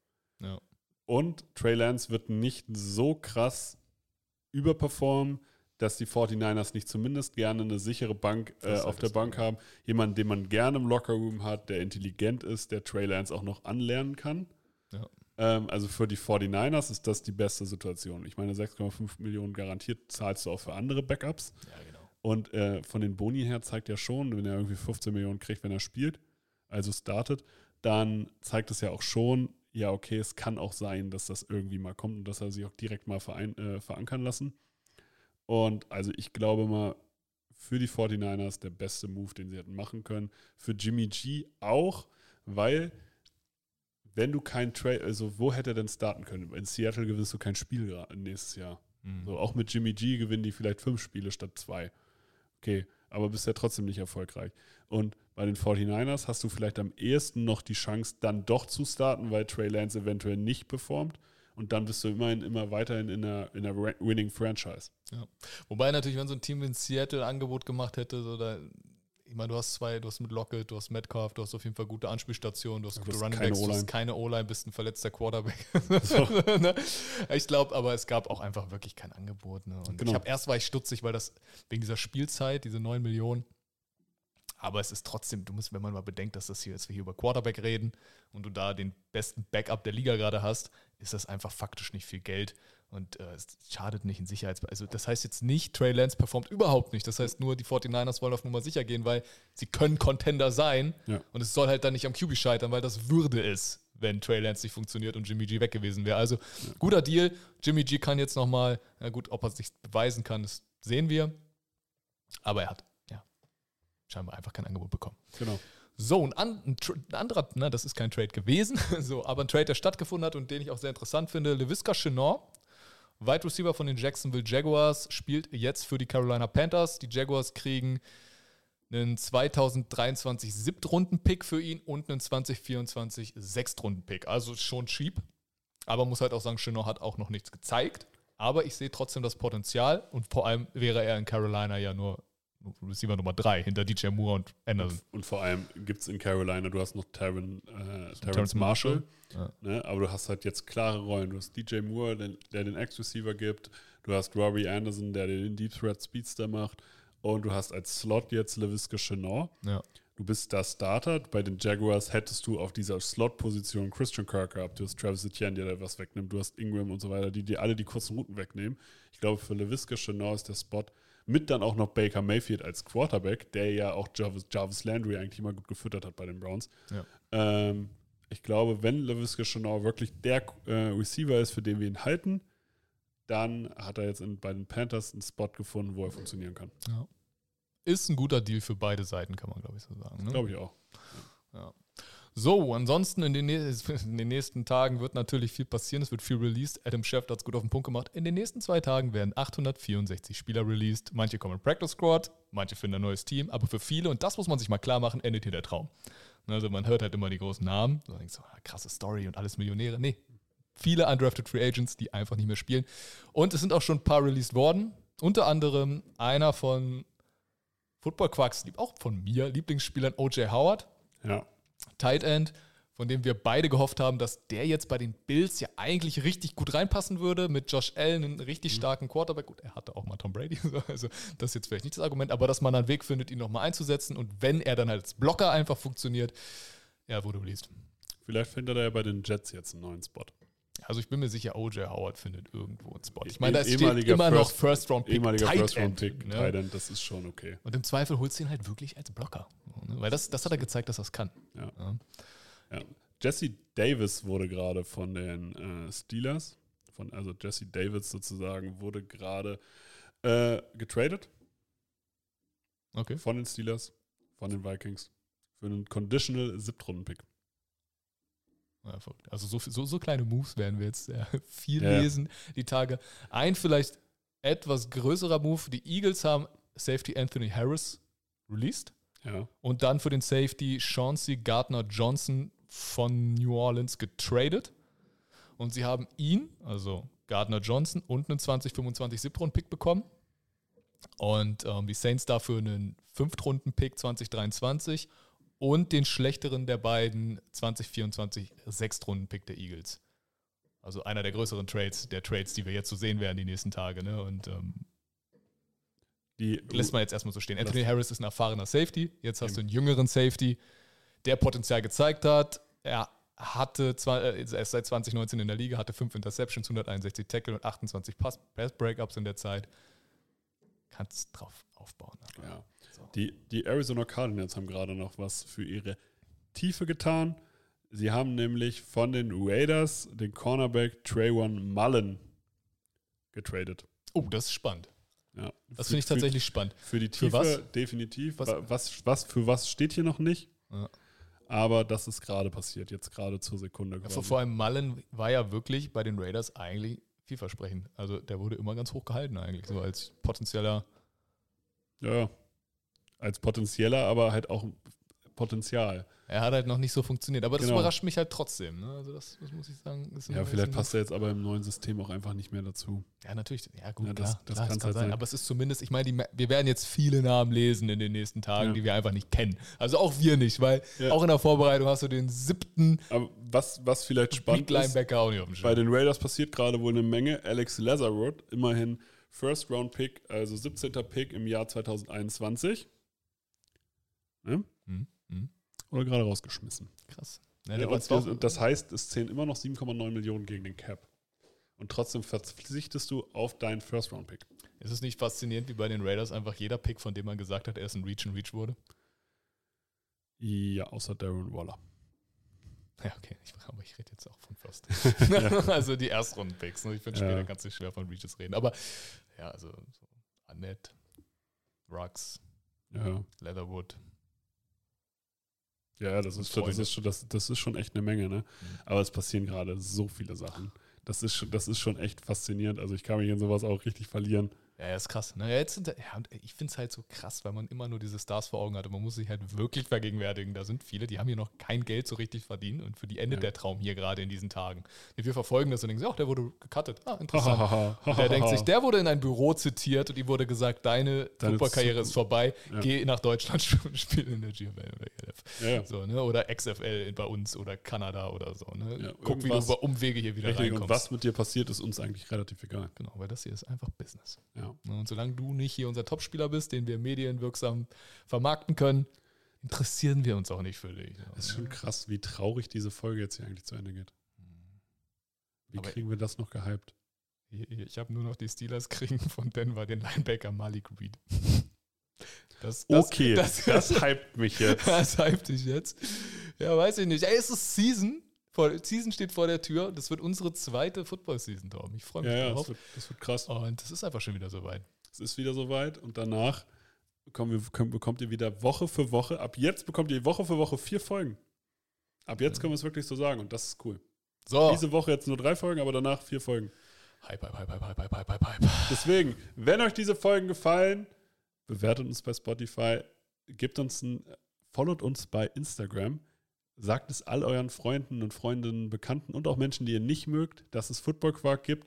Ja. Und Trey Lance wird nicht so krass überperformen, dass die 49ers nicht zumindest gerne eine sichere Bank äh, auf der Bank haben. Jemanden, den man gerne im Lockerroom hat, der intelligent ist, der Trey Lance auch noch anlernen kann. Ja. Ähm, also für die 49ers ist das die beste Situation. Ich meine, 6,5 Millionen garantiert zahlst du auch für andere Backups. Ja, genau. Und äh, von den Boni her zeigt er schon, wenn er irgendwie 15 Millionen kriegt, wenn er spielt, also startet, dann zeigt es ja auch schon, ja, okay, es kann auch sein, dass das irgendwie mal kommt und dass er sich auch direkt mal verein, äh, verankern lassen. Und also ich glaube mal, für die 49ers der beste Move, den sie hätten machen können. Für Jimmy G auch, weil wenn du kein Trade, also wo hätte er denn starten können? In Seattle gewinnst du kein Spiel nächstes Jahr. Mhm. So, auch mit Jimmy G gewinnen die vielleicht fünf Spiele statt zwei. Okay, aber bist ja trotzdem nicht erfolgreich. Und bei den 49ers hast du vielleicht am ehesten noch die Chance, dann doch zu starten, weil Trey Lance eventuell nicht performt. Und dann bist du immerhin immer weiterhin in einer, in einer Winning Franchise. Wobei natürlich, wenn so ein Team in Seattle Angebot gemacht hätte, so da, ich meine, du hast zwei, du hast mit Lockett, du hast Metcalf, du hast auf jeden Fall gute Anspielstationen, du hast gute du hast Running keine Backs, du hast keine O-Line, bist ein verletzter Quarterback. So. Ne? ich glaube, aber es gab auch einfach wirklich kein Angebot. Ne? Und Genau. ich habe erst war ich stutzig, weil das wegen dieser Spielzeit, diese 9 Millionen. Aber es ist trotzdem, du musst, wenn man mal bedenkt, dass das hier, dass wir hier über Quarterback reden und du da den besten Backup der Liga gerade hast, ist das einfach faktisch nicht viel Geld und äh, es schadet nicht in Sicherheits. Also das heißt jetzt nicht, Trey Lance performt überhaupt nicht. Das heißt nur, die 49ers wollen auf Nummer sicher gehen, weil sie können Contender sein Ja. und es soll halt dann nicht am QB scheitern, weil das würde es, wenn Trey Lance nicht funktioniert und Jimmy G weg gewesen wäre. Also guter Deal. Jimmy G kann jetzt nochmal, na gut, ob er sich beweisen kann, das sehen wir. Aber er hat, ja, scheinbar einfach kein Angebot bekommen. Genau. So, ein, an, ein, ein anderer, na, das ist kein Trade gewesen, so, aber ein Trade, der stattgefunden hat und den ich auch sehr interessant finde. LeVisca Chenor, Wide Receiver von den Jacksonville Jaguars, spielt jetzt für die Carolina Panthers. Die Jaguars kriegen einen 2023 Siebtrunden-Pick für ihn und einen 2024 Sechstrunden-Pick. Also schon cheap. Aber muss halt auch sagen, Chenor hat auch noch nichts gezeigt. Aber ich sehe trotzdem das Potenzial und vor allem wäre er in Carolina ja nur Receiver Nummer 3 hinter DJ Moore und Anderson. Und vor allem gibt es in Carolina, du hast noch Taron, äh, Terrence Marshall, Marshall. ne? aber du hast halt jetzt klare Rollen. Du hast DJ Moore, der, der den Ex-Receiver gibt. Du hast Robbie Anderson, der den Deep Threat Speedster macht. Und du hast als Slot jetzt LaVisca Chenor. Ja. Du bist da Starter. Bei den Jaguars hättest du auf dieser Slot-Position Christian Kirk gehabt. Du hast Travis Etienne, der da was wegnimmt. Du hast Ingram und so weiter, die dir alle die kurzen Routen wegnehmen. Ich glaube, für LaVisca Chenor ist der Spot mit dann auch noch Baker Mayfield als Quarterback, der ja auch Jarvis, Jarvis Landry eigentlich immer gut gefüttert hat bei den Browns. Ja. Ähm, ich glaube, wenn LaVisca Chenor wirklich der äh, Receiver ist, für den wir ihn halten, dann hat er jetzt in, bei den Panthers einen Spot gefunden, wo er funktionieren kann. Ja. Ist ein guter Deal für beide Seiten, kann man, glaube ich, so sagen. Ne? Glaube ich auch. So, ansonsten in den, in den nächsten Tagen wird natürlich viel passieren. Es wird viel released. Adam Schefter hat es gut auf den Punkt gemacht. In den nächsten zwei Tagen werden 864 Spieler released. Manche kommen in Practice Squad, manche finden ein neues Team. Aber für viele, und das muss man sich mal klar machen, endet hier der Traum. Also man hört halt immer die großen Namen. So denkst du, ah, krasse Story und alles Millionäre. Nee, viele undrafted Free Agents, die einfach nicht mehr spielen. Und es sind auch schon ein paar released worden. Unter anderem einer von Football Quarks, auch von mir, Lieblingsspielern OJ Howard. Ja. Tight End, von dem wir beide gehofft haben, dass der jetzt bei den Bills ja eigentlich richtig gut reinpassen würde, mit Josh Allen, einen richtig starken Quarterback. Gut, er hatte auch mal Tom Brady, so, also das ist jetzt vielleicht nicht das Argument, aber dass man einen Weg findet, ihn nochmal einzusetzen und wenn er dann als Blocker einfach funktioniert, ja, wo du liest. Vielleicht findet er ja bei den Jets jetzt einen neuen Spot. Also ich bin mir sicher, OJ Howard findet irgendwo einen Spot. Ich meine, da steht immer noch First- First Round Pick, Ehemaliger Tight First Round Pick, ne? End, das ist schon okay. Und im Zweifel holst du ihn halt wirklich als Blocker. ne? Weil das, das hat er gezeigt, dass er es kann. Ja. Ja. Jesse Davis wurde gerade von den äh, Steelers, von, also Jesse Davis sozusagen, wurde gerade äh, getradet Okay. von den Steelers, von den Vikings für einen Conditional Siebtrunden-Pick. Ja, verrückt. also so, so, so kleine Moves werden wir jetzt äh, viel Ja, ja. lesen die Tage. Ein vielleicht etwas größerer Move. Die Eagles haben Safety Anthony Harris released Ja, und dann für den Safety Chauncey Gardner Johnson von New Orleans getradet. Und sie haben ihn, also Gardner Johnson, und einen 2025 Siebtrunden-Pick bekommen. Und ähm, die Saints dafür einen Fünftrunden-Pick 2023 und den schlechteren der beiden 2024 Sechstrunden-Pick der Eagles. Also einer der größeren Trades, der Trades, die wir jetzt so sehen werden die nächsten Tage. Ne? Und ähm, Die, lässt man jetzt erstmal so stehen. Anthony Harris ist ein erfahrener Safety. Jetzt hast du einen jüngeren Safety, der Potenzial gezeigt hat. Er hatte zwar, äh, er ist seit 2019 in der Liga, hatte 5 Interceptions, 161 Tackle und 28 Pass, Pass Breakups in der Zeit. Kannst drauf aufbauen. aber- ja. Die, die Arizona Cardinals haben gerade noch was für ihre Tiefe getan. Sie haben nämlich von den Raiders den Cornerback Trayvon Mullen getradet. Oh, das ist spannend. Ja. Das Für- finde ich für- tatsächlich spannend. Für die Für Tiefe was? definitiv. Was- Was, was, für was steht hier noch nicht? Ja. Aber das ist gerade passiert, jetzt gerade zur Sekunde. Ja, vor allem Mullen war ja wirklich bei den Raiders eigentlich vielversprechend. Also der wurde immer ganz hoch gehalten eigentlich, so als potenzieller. Ja, als potenzieller, aber halt auch Potenzial. Er hat halt noch nicht so funktioniert, aber das Genau. überrascht mich halt trotzdem. Ne? Also das, das muss ich sagen. ist Ja, vielleicht passt er jetzt aber im neuen System auch einfach nicht mehr dazu. Ja, natürlich. Ja, gut, Ja, das- klar. das klar, kann's kann halt sein. sein. Aber es ist zumindest, ich meine, die, wir werden jetzt viele Namen lesen in den nächsten Tagen, Ja. die wir einfach nicht kennen. Also auch wir nicht, weil Ja. auch in der Vorbereitung hast du den siebten Aber was, was vielleicht spannend ist, Linebacker auch nicht auf dem bei den Raiders passiert gerade wohl eine Menge. Alex Lazarod, immerhin First Round Pick, also 17. Pick im Jahr 2021. Ne? Hm, hm, Oder gerade rausgeschmissen. krass. Ja, Ja, und wir- das heißt, es zählen immer noch 7,9 Millionen gegen den Cap. Und trotzdem verzichtest du auf deinen First Round Pick. Ist es nicht faszinierend, wie bei den Raiders einfach jeder Pick, von dem man gesagt hat, er ist ein Reach and Reach wurde? Ja, außer Darren Waller. Ja, okay, ich, aber ich rede jetzt auch von First. also die Erstrunden-Picks. Ne? Ich finde, Ja. später du schwer von Reaches reden. Aber ja, also so Annette, Rux, Ja, Leatherwood. Ja das, ist schon, das, ist schon, das, das ist schon echt eine Menge. Ne? Aber es passieren gerade so viele Sachen. Das ist, schon, das ist schon echt faszinierend. Also ich kann mich in sowas auch richtig verlieren. Ja, ja, ist krass. Naja, jetzt sind, ja, und ich finde es halt so krass, weil man immer nur diese Stars vor Augen hat. Und man muss sich halt wirklich vergegenwärtigen. Da sind viele, die haben hier noch kein Geld so richtig verdient und für die endet Ja. der Traum hier gerade in diesen Tagen. Wir verfolgen das und denken, ach, der wurde gecuttet. Ah, interessant. Und der denkt sich, der wurde in ein Büro zitiert und ihm wurde gesagt, deine, Deine Footballkarriere ist vorbei, Ja. geh nach Deutschland spiel in der GFL oder ELF. So, ne? Oder XFL bei uns oder Kanada oder so. Ne? Guck, wie du über Umwege hier wieder Richtig, reinkommst. und was mit dir passiert, ist uns eigentlich relativ egal. Genau, weil das hier ist einfach Business. Ja. Ne, Und solange du nicht hier unser Topspieler bist, den wir medienwirksam vermarkten können, interessieren wir uns auch nicht für dich. Es ist schon krass, wie traurig diese Folge jetzt hier eigentlich zu Ende geht. Wie Aber- kriegen wir das noch gehypt? Ich, habe nur noch die Steelers kriegen von Denver den Linebacker Malik Reed. Das, Okay, das, das, das, hypt mich jetzt. das hypt dich jetzt. Ja, weiß ich nicht. Ey, es ist Season. Vor, Season steht vor der Tür. Das wird unsere zweite Football-Season, Torben. Ich freue mich Ja, ja, das drauf. wird, das wird krass. Und es ist einfach schon wieder soweit. Es ist wieder soweit und danach wir, bekommt ihr wieder Woche für Woche. Ab jetzt bekommt ihr Woche für Woche vier Folgen. Ab jetzt können wir es wirklich so sagen und das ist cool. So. Diese Woche jetzt nur drei Folgen, aber danach vier Folgen. Hype, hype, hype, hype, hype, hype, hype, hype. Deswegen, wenn euch diese Folgen gefallen, bewertet uns bei Spotify, gebt uns ein, followt uns bei Instagram, sagt es all euren Freunden und Freundinnen, Bekannten und auch Menschen, die ihr nicht mögt, dass es Football Quark gibt.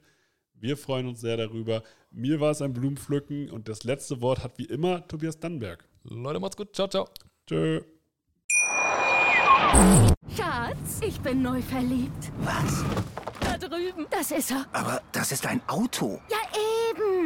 Wir freuen uns sehr darüber. Mir war es ein Blumenpflücken und das letzte Wort hat wie immer Tobias Dannenberg. Leute, macht's gut. Ciao, ciao. Tschö. Schatz, ich bin neu verliebt. Was? Da drüben. Das ist er. Aber das ist ein Auto. Ja,